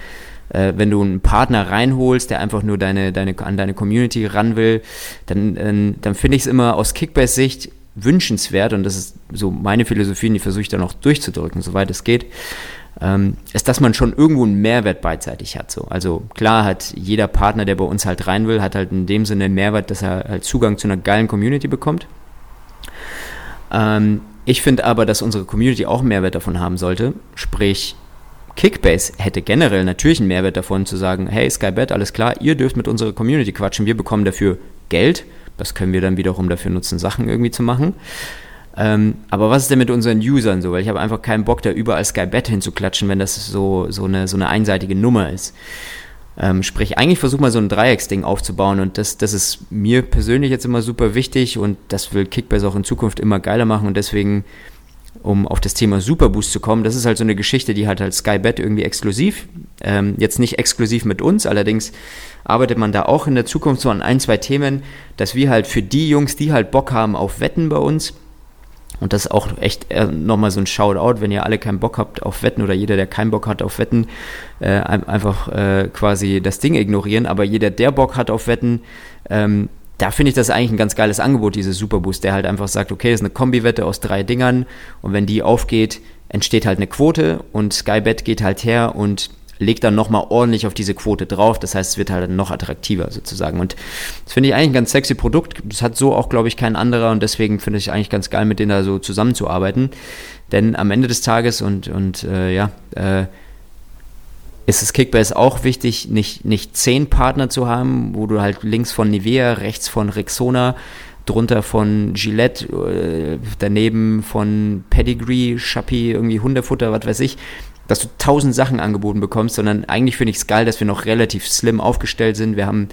äh, wenn du einen Partner reinholst, der einfach nur deine, deine, an deine Community ran will, dann, äh, dann finde ich es immer aus Kickbase-Sicht wünschenswert, und das ist so meine Philosophie, und die versuche ich dann auch durchzudrücken, soweit es geht, ähm, ist, dass man schon irgendwo einen Mehrwert beidseitig hat. So. Also klar hat jeder Partner, der bei uns halt rein will, hat halt in dem Sinne einen Mehrwert, dass er halt Zugang zu einer geilen Community bekommt. Ähm, ich finde aber, dass unsere Community auch einen Mehrwert davon haben sollte. Sprich, Kickbase hätte generell natürlich einen Mehrwert davon zu sagen, hey Skybet, alles klar, ihr dürft mit unserer Community quatschen, wir bekommen dafür Geld das können wir dann wiederum dafür nutzen, Sachen irgendwie zu machen. Ähm, aber was ist denn mit unseren Usern so? Weil ich habe einfach keinen Bock, da überall Skybet hinzuklatschen, wenn das so, so, eine, so eine einseitige Nummer ist. Ähm, sprich, eigentlich versuch mal so ein Dreiecksding aufzubauen und das, das ist mir persönlich jetzt immer super wichtig und das will Kickbase auch in Zukunft immer geiler machen und deswegen, um auf das Thema Superboost zu kommen, das ist halt so eine Geschichte, die halt als Skybet irgendwie exklusiv, ähm, jetzt nicht exklusiv mit uns, allerdings arbeitet man da auch in der Zukunft so an ein, zwei Themen, dass wir halt für die Jungs, die halt Bock haben auf Wetten bei uns, und das ist auch echt äh, nochmal so ein Shoutout, wenn ihr alle keinen Bock habt auf Wetten oder jeder, der keinen Bock hat auf Wetten, äh, einfach äh, quasi das Ding ignorieren. Aber jeder, der Bock hat auf Wetten, ähm, da finde ich das eigentlich ein ganz geiles Angebot, dieses Superboost, der halt einfach sagt, okay, das ist eine Kombi-Wette aus drei Dingern und wenn die aufgeht, entsteht halt eine Quote und Skybet geht halt her und legt dann nochmal ordentlich auf diese Quote drauf. Das heißt, es wird halt noch attraktiver sozusagen. Und das finde ich eigentlich ein ganz sexy Produkt. Das hat so auch, glaube ich, kein anderer und deswegen finde ich eigentlich ganz geil, mit denen da so zusammenzuarbeiten. Denn am Ende des Tages und, und äh, ja, äh, ist es Kickbase auch wichtig, nicht, nicht zehn Partner zu haben, wo du halt links von Nivea, rechts von Rexona, drunter von Gillette, äh, daneben von Pedigree, Chappie, irgendwie Hundefutter, was weiß ich, dass du tausend Sachen angeboten bekommst, sondern eigentlich finde ich es geil, dass wir noch relativ slim aufgestellt sind. Wir haben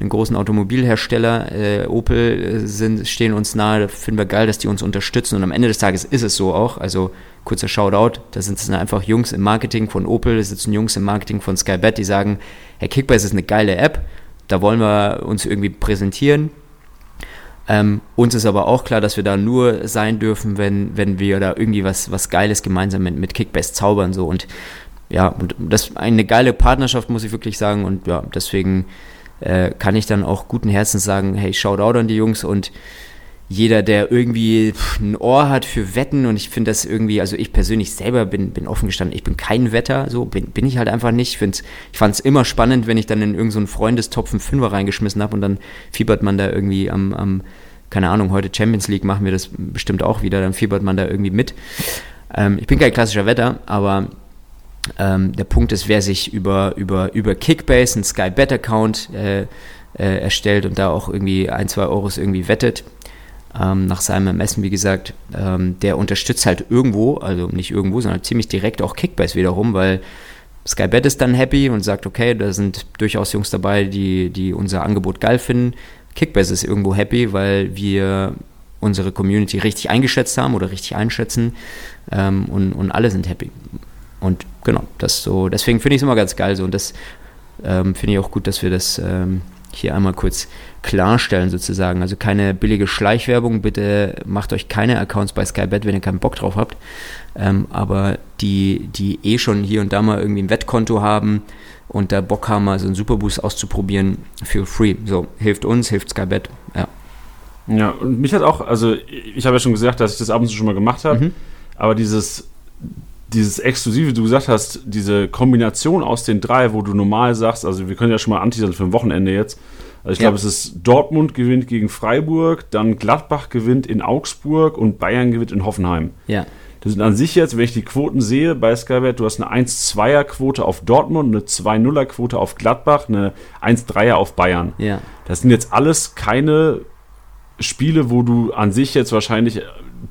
einen großen Automobilhersteller, äh, Opel, äh, sind, stehen uns nahe. Da finden wir geil, dass die uns unterstützen. Und am Ende des Tages ist es so auch. Also kurzer Shoutout, da sind es einfach Jungs im Marketing von Opel, da sitzen Jungs im Marketing von Skybet, die sagen, hey, Kickbase ist eine geile App, da wollen wir uns irgendwie präsentieren. Ähm, uns ist aber auch klar, dass wir da nur sein dürfen, wenn, wenn wir da irgendwie was, was Geiles gemeinsam mit, mit Kickbase zaubern. So. Und ja, und das ist eine geile Partnerschaft, muss ich wirklich sagen. Und ja, deswegen äh, kann ich dann auch guten Herzens sagen, hey, Shoutout an die Jungs und jeder, der irgendwie ein Ohr hat für Wetten und ich finde das irgendwie, also ich persönlich selber bin, bin offen gestanden, ich bin kein Wetter, so bin, bin ich halt einfach nicht. Ich, ich fand es immer spannend, wenn ich dann in irgendeinen so Freundestopf einen Fünfer reingeschmissen habe und dann fiebert man da irgendwie am, am, keine Ahnung, heute Champions League machen wir das bestimmt auch wieder, dann fiebert man da irgendwie mit. Ähm, ich bin kein klassischer Wetter, aber ähm, der Punkt ist, wer sich über, über, über Kickbase, einen Sky Bet Account äh, äh, erstellt und da auch irgendwie ein, zwei Euros irgendwie wettet, ähm, nach seinem Ermessen, wie gesagt, ähm, der unterstützt halt irgendwo, also nicht irgendwo, sondern ziemlich direkt auch Kickbase wiederum, weil Skybet ist dann happy und sagt, okay, da sind durchaus Jungs dabei, die, die unser Angebot geil finden. Kickbase ist irgendwo happy, weil wir unsere Community richtig eingeschätzt haben oder richtig einschätzen ähm, und, und alle sind happy. Und genau, das so, deswegen finde ich es immer ganz geil so und das ähm, finde ich auch gut, dass wir das ähm, hier einmal kurz klarstellen sozusagen. Also keine billige Schleichwerbung, bitte macht euch keine Accounts bei Skybet, wenn ihr keinen Bock drauf habt. Ähm, aber die, die eh schon hier und da mal irgendwie ein Wettkonto haben und da Bock haben, mal so einen Superboost auszuprobieren, feel free. So, hilft uns, hilft Skybet, ja. Ja, und mich hat auch, also ich habe ja schon gesagt, dass ich das ab und zu schon mal gemacht habe, mhm. aber dieses dieses Exklusive, du gesagt hast, diese Kombination aus den drei, wo du normal sagst, also wir können ja schon mal anteasern für ein Wochenende jetzt. Also ich ja. glaube, es ist Dortmund gewinnt gegen Freiburg, dann Gladbach gewinnt in Augsburg und Bayern gewinnt in Hoffenheim. Ja. Das sind an sich jetzt, wenn ich die Quoten sehe bei Skybet, du hast eine 1-2er-Quote auf Dortmund, eine 2-0er-Quote auf Gladbach, eine 1-3er auf Bayern. Ja. Das sind jetzt alles keine Spiele, wo du an sich jetzt wahrscheinlich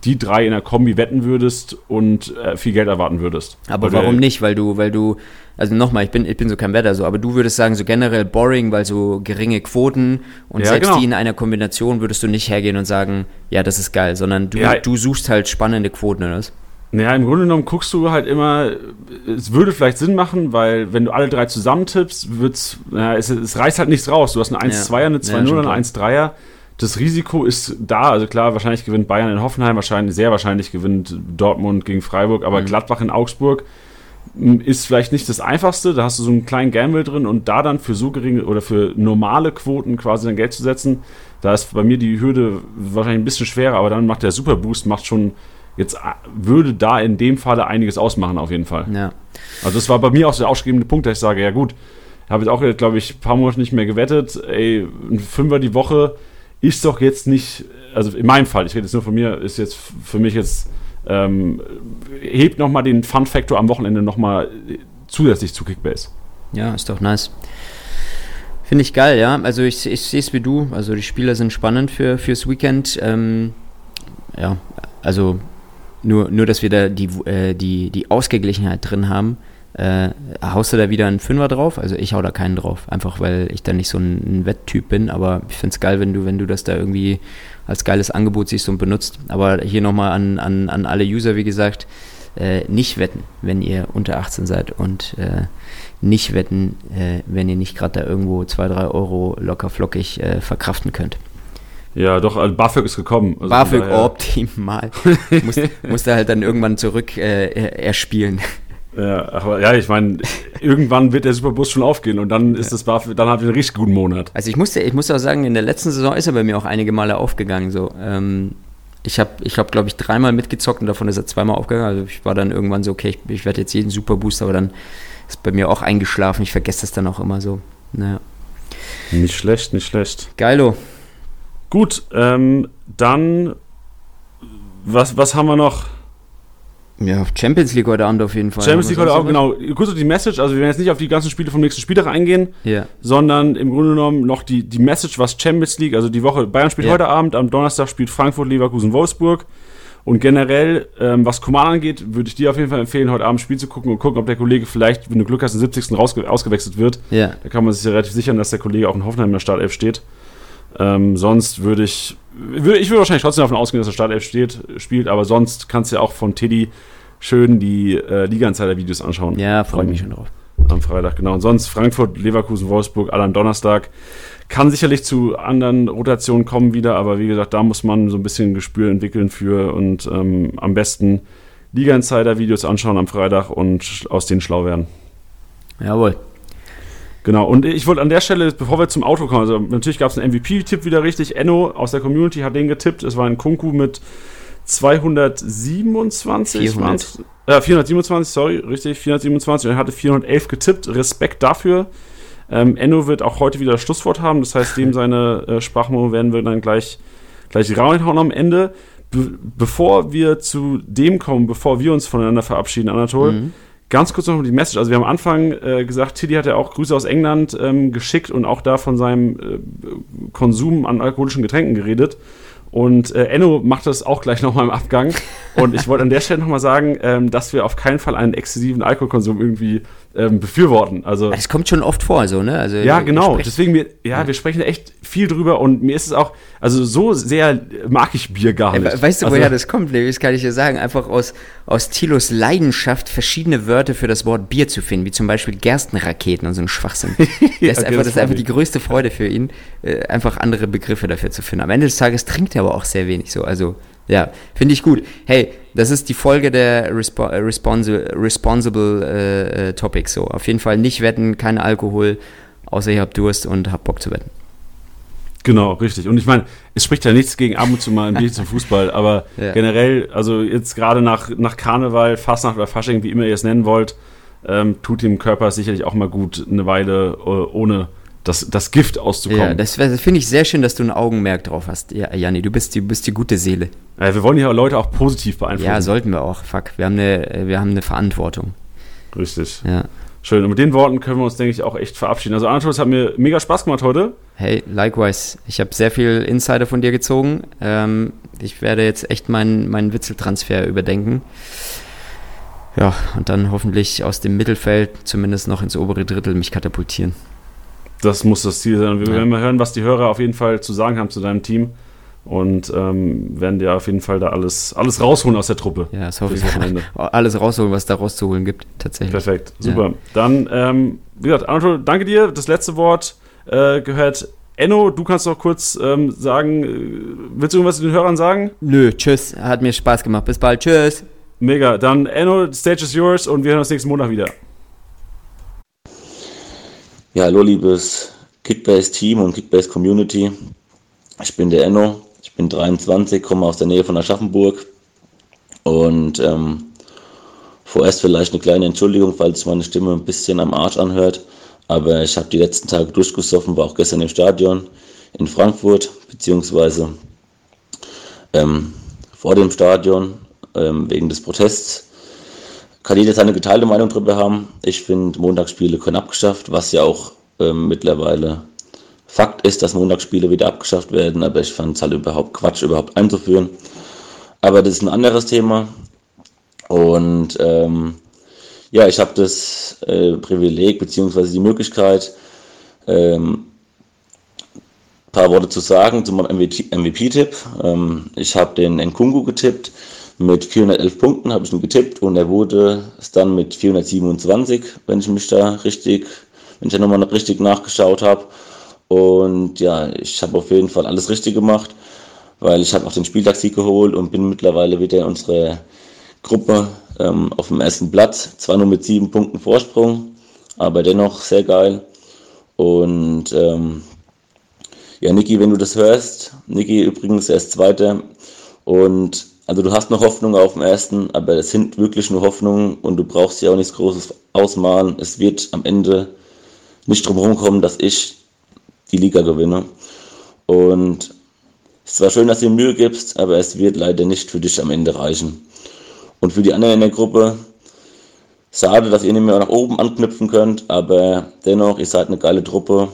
die drei in der Kombi wetten würdest und äh, viel Geld erwarten würdest. Aber weil warum nicht? Weil du, weil du, also nochmal, ich bin, ich bin so kein Wetter so, aber du würdest sagen, so generell boring, weil so geringe Quoten und ja, selbst genau. die in einer Kombination würdest du nicht hergehen und sagen, ja, das ist geil, sondern du, ja. du suchst halt spannende Quoten, oder was? Naja, im Grunde genommen guckst du halt immer, es würde vielleicht Sinn machen, weil wenn du alle drei zusammentippst, wird's, naja, es, es reißt halt nichts raus. Du hast eine 1-2er, ja. eine 2-0, eine 1-3er das Risiko ist da. Also klar, wahrscheinlich gewinnt Bayern in Hoffenheim, wahrscheinlich, sehr wahrscheinlich gewinnt Dortmund gegen Freiburg, aber mhm. Gladbach in Augsburg hm, ist vielleicht nicht das einfachste. Da hast du so einen kleinen Gamble drin und da dann für so geringe oder für normale Quoten quasi dein Geld zu setzen, da ist bei mir die Hürde wahrscheinlich ein bisschen schwerer, aber dann macht der Superboost macht schon jetzt würde da in dem Falle einiges ausmachen auf jeden Fall. Ja. Also das war bei mir auch der ausschlaggebende Punkt, dass ich sage, ja gut, habe jetzt auch, glaube ich, ein paar Monate nicht mehr gewettet. Ey, ein Fünfer die Woche ist doch jetzt nicht, also in meinem Fall, ich rede jetzt nur von mir, ist jetzt für mich jetzt, ähm, hebt nochmal den Fun-Faktor am Wochenende nochmal zusätzlich zu Kickbase. Ja, ist doch nice. Finde ich geil, ja. Also ich, ich sehe es wie du. Also die Spieler sind spannend für, fürs Weekend. Ähm, ja, also nur, nur, dass wir da die, äh, die, die Ausgeglichenheit drin haben. Äh, haust du da wieder einen Fünfer drauf? Also ich hau da keinen drauf, einfach weil ich da nicht so ein, ein Wetttyp bin, aber ich finde es geil, wenn du, wenn du das da irgendwie als geiles Angebot siehst und benutzt. Aber hier nochmal an, an, an alle User, wie gesagt, äh, nicht wetten, wenn ihr unter 18 seid und äh, nicht wetten, äh, wenn ihr nicht gerade da irgendwo 2, 3 Euro locker flockig äh, verkraften könnt. Ja, doch, also BAföG ist gekommen. Also BAföG optimal. muss, muss da halt dann irgendwann zurück äh, erspielen. Ja, aber ja, ich meine, irgendwann wird der Superbus schon aufgehen und dann ist das BAföG, dann haben wir einen richtig guten Monat. Also ich musste, ich muss auch sagen, in der letzten Saison ist er bei mir auch einige Male aufgegangen. So. Ähm, ich habe, ich hab, glaube ich, dreimal mitgezockt und davon ist er zweimal aufgegangen. Also ich war dann irgendwann so, okay, ich, ich werde jetzt jeden Superboost, aber dann ist bei mir auch eingeschlafen. Ich vergesse das dann auch immer so. Naja. Nicht schlecht, nicht schlecht. Geilo. Gut, ähm, dann was, was haben wir noch? Ja, Champions League heute Abend auf jeden Fall. Champions League heute Abend, genau. Kurz die Message, also wir werden jetzt nicht auf die ganzen Spiele vom nächsten Spieltag eingehen, ja. sondern im Grunde genommen noch die, die Message, was Champions League, also die Woche, Bayern spielt ja. heute Abend, am Donnerstag spielt Frankfurt, Leverkusen, Wolfsburg Und generell, ähm, was Command angeht, würde ich dir auf jeden Fall empfehlen, heute Abend Spiel zu gucken und gucken, ob der Kollege vielleicht, wenn du Glück hast, im 70. Rausge ausgewechselt wird. Ja. Da kann man sich ja relativ sichern, dass der Kollege auch in Hoffenheim in der Startelf steht. Ähm, sonst würde ich, würde, ich würde wahrscheinlich trotzdem davon ausgehen, dass der Startelf steht, spielt, aber sonst kannst du ja auch von Teddy schön die äh, Liga-Insider-Videos anschauen. Ja, freue mich schon drauf. Am Freitag, genau. Und sonst Frankfurt, Leverkusen, Wolfsburg, alle am Donnerstag. Kann sicherlich zu anderen Rotationen kommen wieder, aber wie gesagt, da muss man so ein bisschen Gespür entwickeln für und ähm, am besten Liga-Insider-Videos anschauen am Freitag und aus denen schlau werden. Jawohl. Genau, und ich wollte an der Stelle, bevor wir zum Auto kommen, also natürlich gab es einen MVP-Tipp wieder richtig. Enno aus der Community hat den getippt. Es war ein Kunku mit 227. 400. Äh, 427, sorry, richtig, 427. Und er hatte 411 getippt. Respekt dafür. Ähm, Enno wird auch heute wieder das Schlusswort haben, das heißt, dem seine äh, Sprachmemo werden wir dann gleich, gleich reinhauen am Ende. Be bevor wir zu dem kommen, bevor wir uns voneinander verabschieden, Anatol, mhm. Ganz kurz noch die Message. Also, wir haben am Anfang äh, gesagt, Tiddy hat ja auch Grüße aus England ähm, geschickt und auch da von seinem äh, Konsum an alkoholischen Getränken geredet. Und äh, Enno macht das auch gleich nochmal im Abgang. Und ich wollte an der Stelle nochmal sagen, ähm, dass wir auf keinen Fall einen exzessiven Alkoholkonsum irgendwie ähm, befürworten. Also das kommt schon oft vor, so ne? Also ja, genau. Deswegen wir, ja, ja, wir sprechen echt viel drüber und mir ist es auch, also so sehr mag ich Bier gar nicht. Weißt du, also, woher das kommt, Levi? Das kann ich dir sagen. Einfach aus aus Tilos Leidenschaft, verschiedene Wörter für das Wort Bier zu finden, wie zum Beispiel Gerstenraketen und so ein Schwachsinn. Das ist okay, einfach, das ist einfach die größte Freude für ihn, äh, einfach andere Begriffe dafür zu finden. Am Ende des Tages trinkt er aber auch sehr wenig so. Also ja, finde ich gut. Hey, das ist die Folge der Respo äh, Responsi Responsible äh, äh, Topics. So, auf jeden Fall nicht wetten, kein Alkohol, außer ihr habt Durst und habt Bock zu wetten. Genau, richtig. Und ich meine, es spricht ja nichts gegen ab und zu mal ein Bier zum Fußball, aber ja. generell, also jetzt gerade nach, nach Karneval, Fastnacht oder Fasching, wie immer ihr es nennen wollt, ähm, tut dem Körper sicherlich auch mal gut, eine Weile äh, ohne das, das Gift auszukommen. Ja, das, das finde ich sehr schön, dass du ein Augenmerk drauf hast, ja, Janni. Du bist, du bist die gute Seele. Ja, wir wollen ja Leute auch positiv beeinflussen. Ja, sollten wir auch. Fuck, wir haben eine, wir haben eine Verantwortung. Richtig. Ja. Schön. Und mit den Worten können wir uns, denke ich, auch echt verabschieden. Also, Anatol, es hat mir mega Spaß gemacht heute. Hey, likewise. Ich habe sehr viel Insider von dir gezogen. Ähm, ich werde jetzt echt meinen, meinen Witzeltransfer überdenken. Ja, und dann hoffentlich aus dem Mittelfeld zumindest noch ins obere Drittel mich katapultieren. Das muss das Ziel sein. Wir ja. werden mal hören, was die Hörer auf jeden Fall zu sagen haben zu deinem Team. Und ähm, werden dir auf jeden Fall da alles, alles rausholen aus der Truppe. Ja, das hoffe ich. Alles rausholen, was da rauszuholen gibt, tatsächlich. Perfekt, super. Ja. Dann, ähm, wie gesagt, Anatol, danke dir. Das letzte Wort äh, gehört Enno. Du kannst noch kurz ähm, sagen, äh, willst du irgendwas den Hörern sagen? Nö, tschüss. Hat mir Spaß gemacht. Bis bald. Tschüss. Mega. Dann, Enno, Stage is yours und wir hören uns nächsten Montag wieder. Ja, hallo liebes Kickbase-Team und Kickbase-Community. Ich bin der Enno, ich bin 23, komme aus der Nähe von Aschaffenburg. Und ähm, vorerst vielleicht eine kleine Entschuldigung, falls meine Stimme ein bisschen am Arsch anhört, aber ich habe die letzten Tage durchgesoffen, war auch gestern im Stadion in Frankfurt, beziehungsweise ähm, vor dem Stadion ähm, wegen des Protests kann jeder seine geteilte Meinung darüber haben. Ich finde, Montagsspiele können abgeschafft, was ja auch ähm, mittlerweile Fakt ist, dass Montagsspiele wieder abgeschafft werden, aber ich fand es halt überhaupt Quatsch, überhaupt einzuführen. Aber das ist ein anderes Thema. Und ähm, ja, ich habe das äh, Privileg bzw. die Möglichkeit, ähm, paar Worte zu sagen zu meinem MVP-Tipp. Ähm, ich habe den Nkungu getippt mit 411 Punkten habe ich ihn getippt und er wurde es dann mit 427, wenn ich mich da richtig, wenn ich da nochmal richtig nachgeschaut habe. Und ja, ich habe auf jeden Fall alles richtig gemacht, weil ich habe auch den Spieltagssieg geholt und bin mittlerweile wieder in unserer Gruppe ähm, auf dem ersten Platz. Zwar nur mit sieben Punkten Vorsprung, aber dennoch sehr geil. Und ähm, ja, Niki, wenn du das hörst, Niki übrigens erst Zweiter und also du hast noch Hoffnung auf dem ersten, aber es sind wirklich nur Hoffnungen und du brauchst ja auch nichts Großes ausmalen. Es wird am Ende nicht drum kommen, dass ich die Liga gewinne. Und es ist zwar schön, dass du dir Mühe gibst, aber es wird leider nicht für dich am Ende reichen. Und für die anderen in der Gruppe, schade, dass ihr nicht mehr nach oben anknüpfen könnt, aber dennoch, ihr seid eine geile Truppe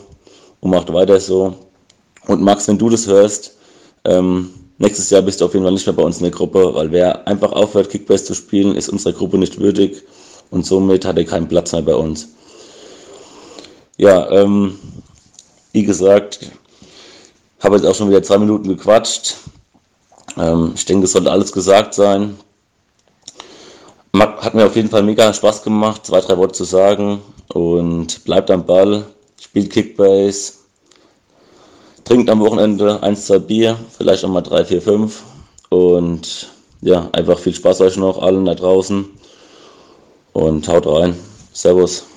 und macht weiter so. Und Max, wenn du das hörst, ähm, nächstes Jahr bist du auf jeden Fall nicht mehr bei uns in der Gruppe, weil wer einfach aufhört, Kickbase zu spielen, ist unserer Gruppe nicht würdig und somit hat er keinen Platz mehr bei uns. Ja, ähm, wie gesagt, habe jetzt auch schon wieder zwei Minuten gequatscht. Ähm, ich denke, es sollte alles gesagt sein. Hat mir auf jeden Fall mega Spaß gemacht, zwei, drei Worte zu sagen. Und bleibt am Ball, spielt Kickbase, trinkt am Wochenende ein, zwei Bier, vielleicht auch mal drei, vier, fünf. Und ja, einfach viel Spaß euch noch allen da draußen. Und haut rein. Servus.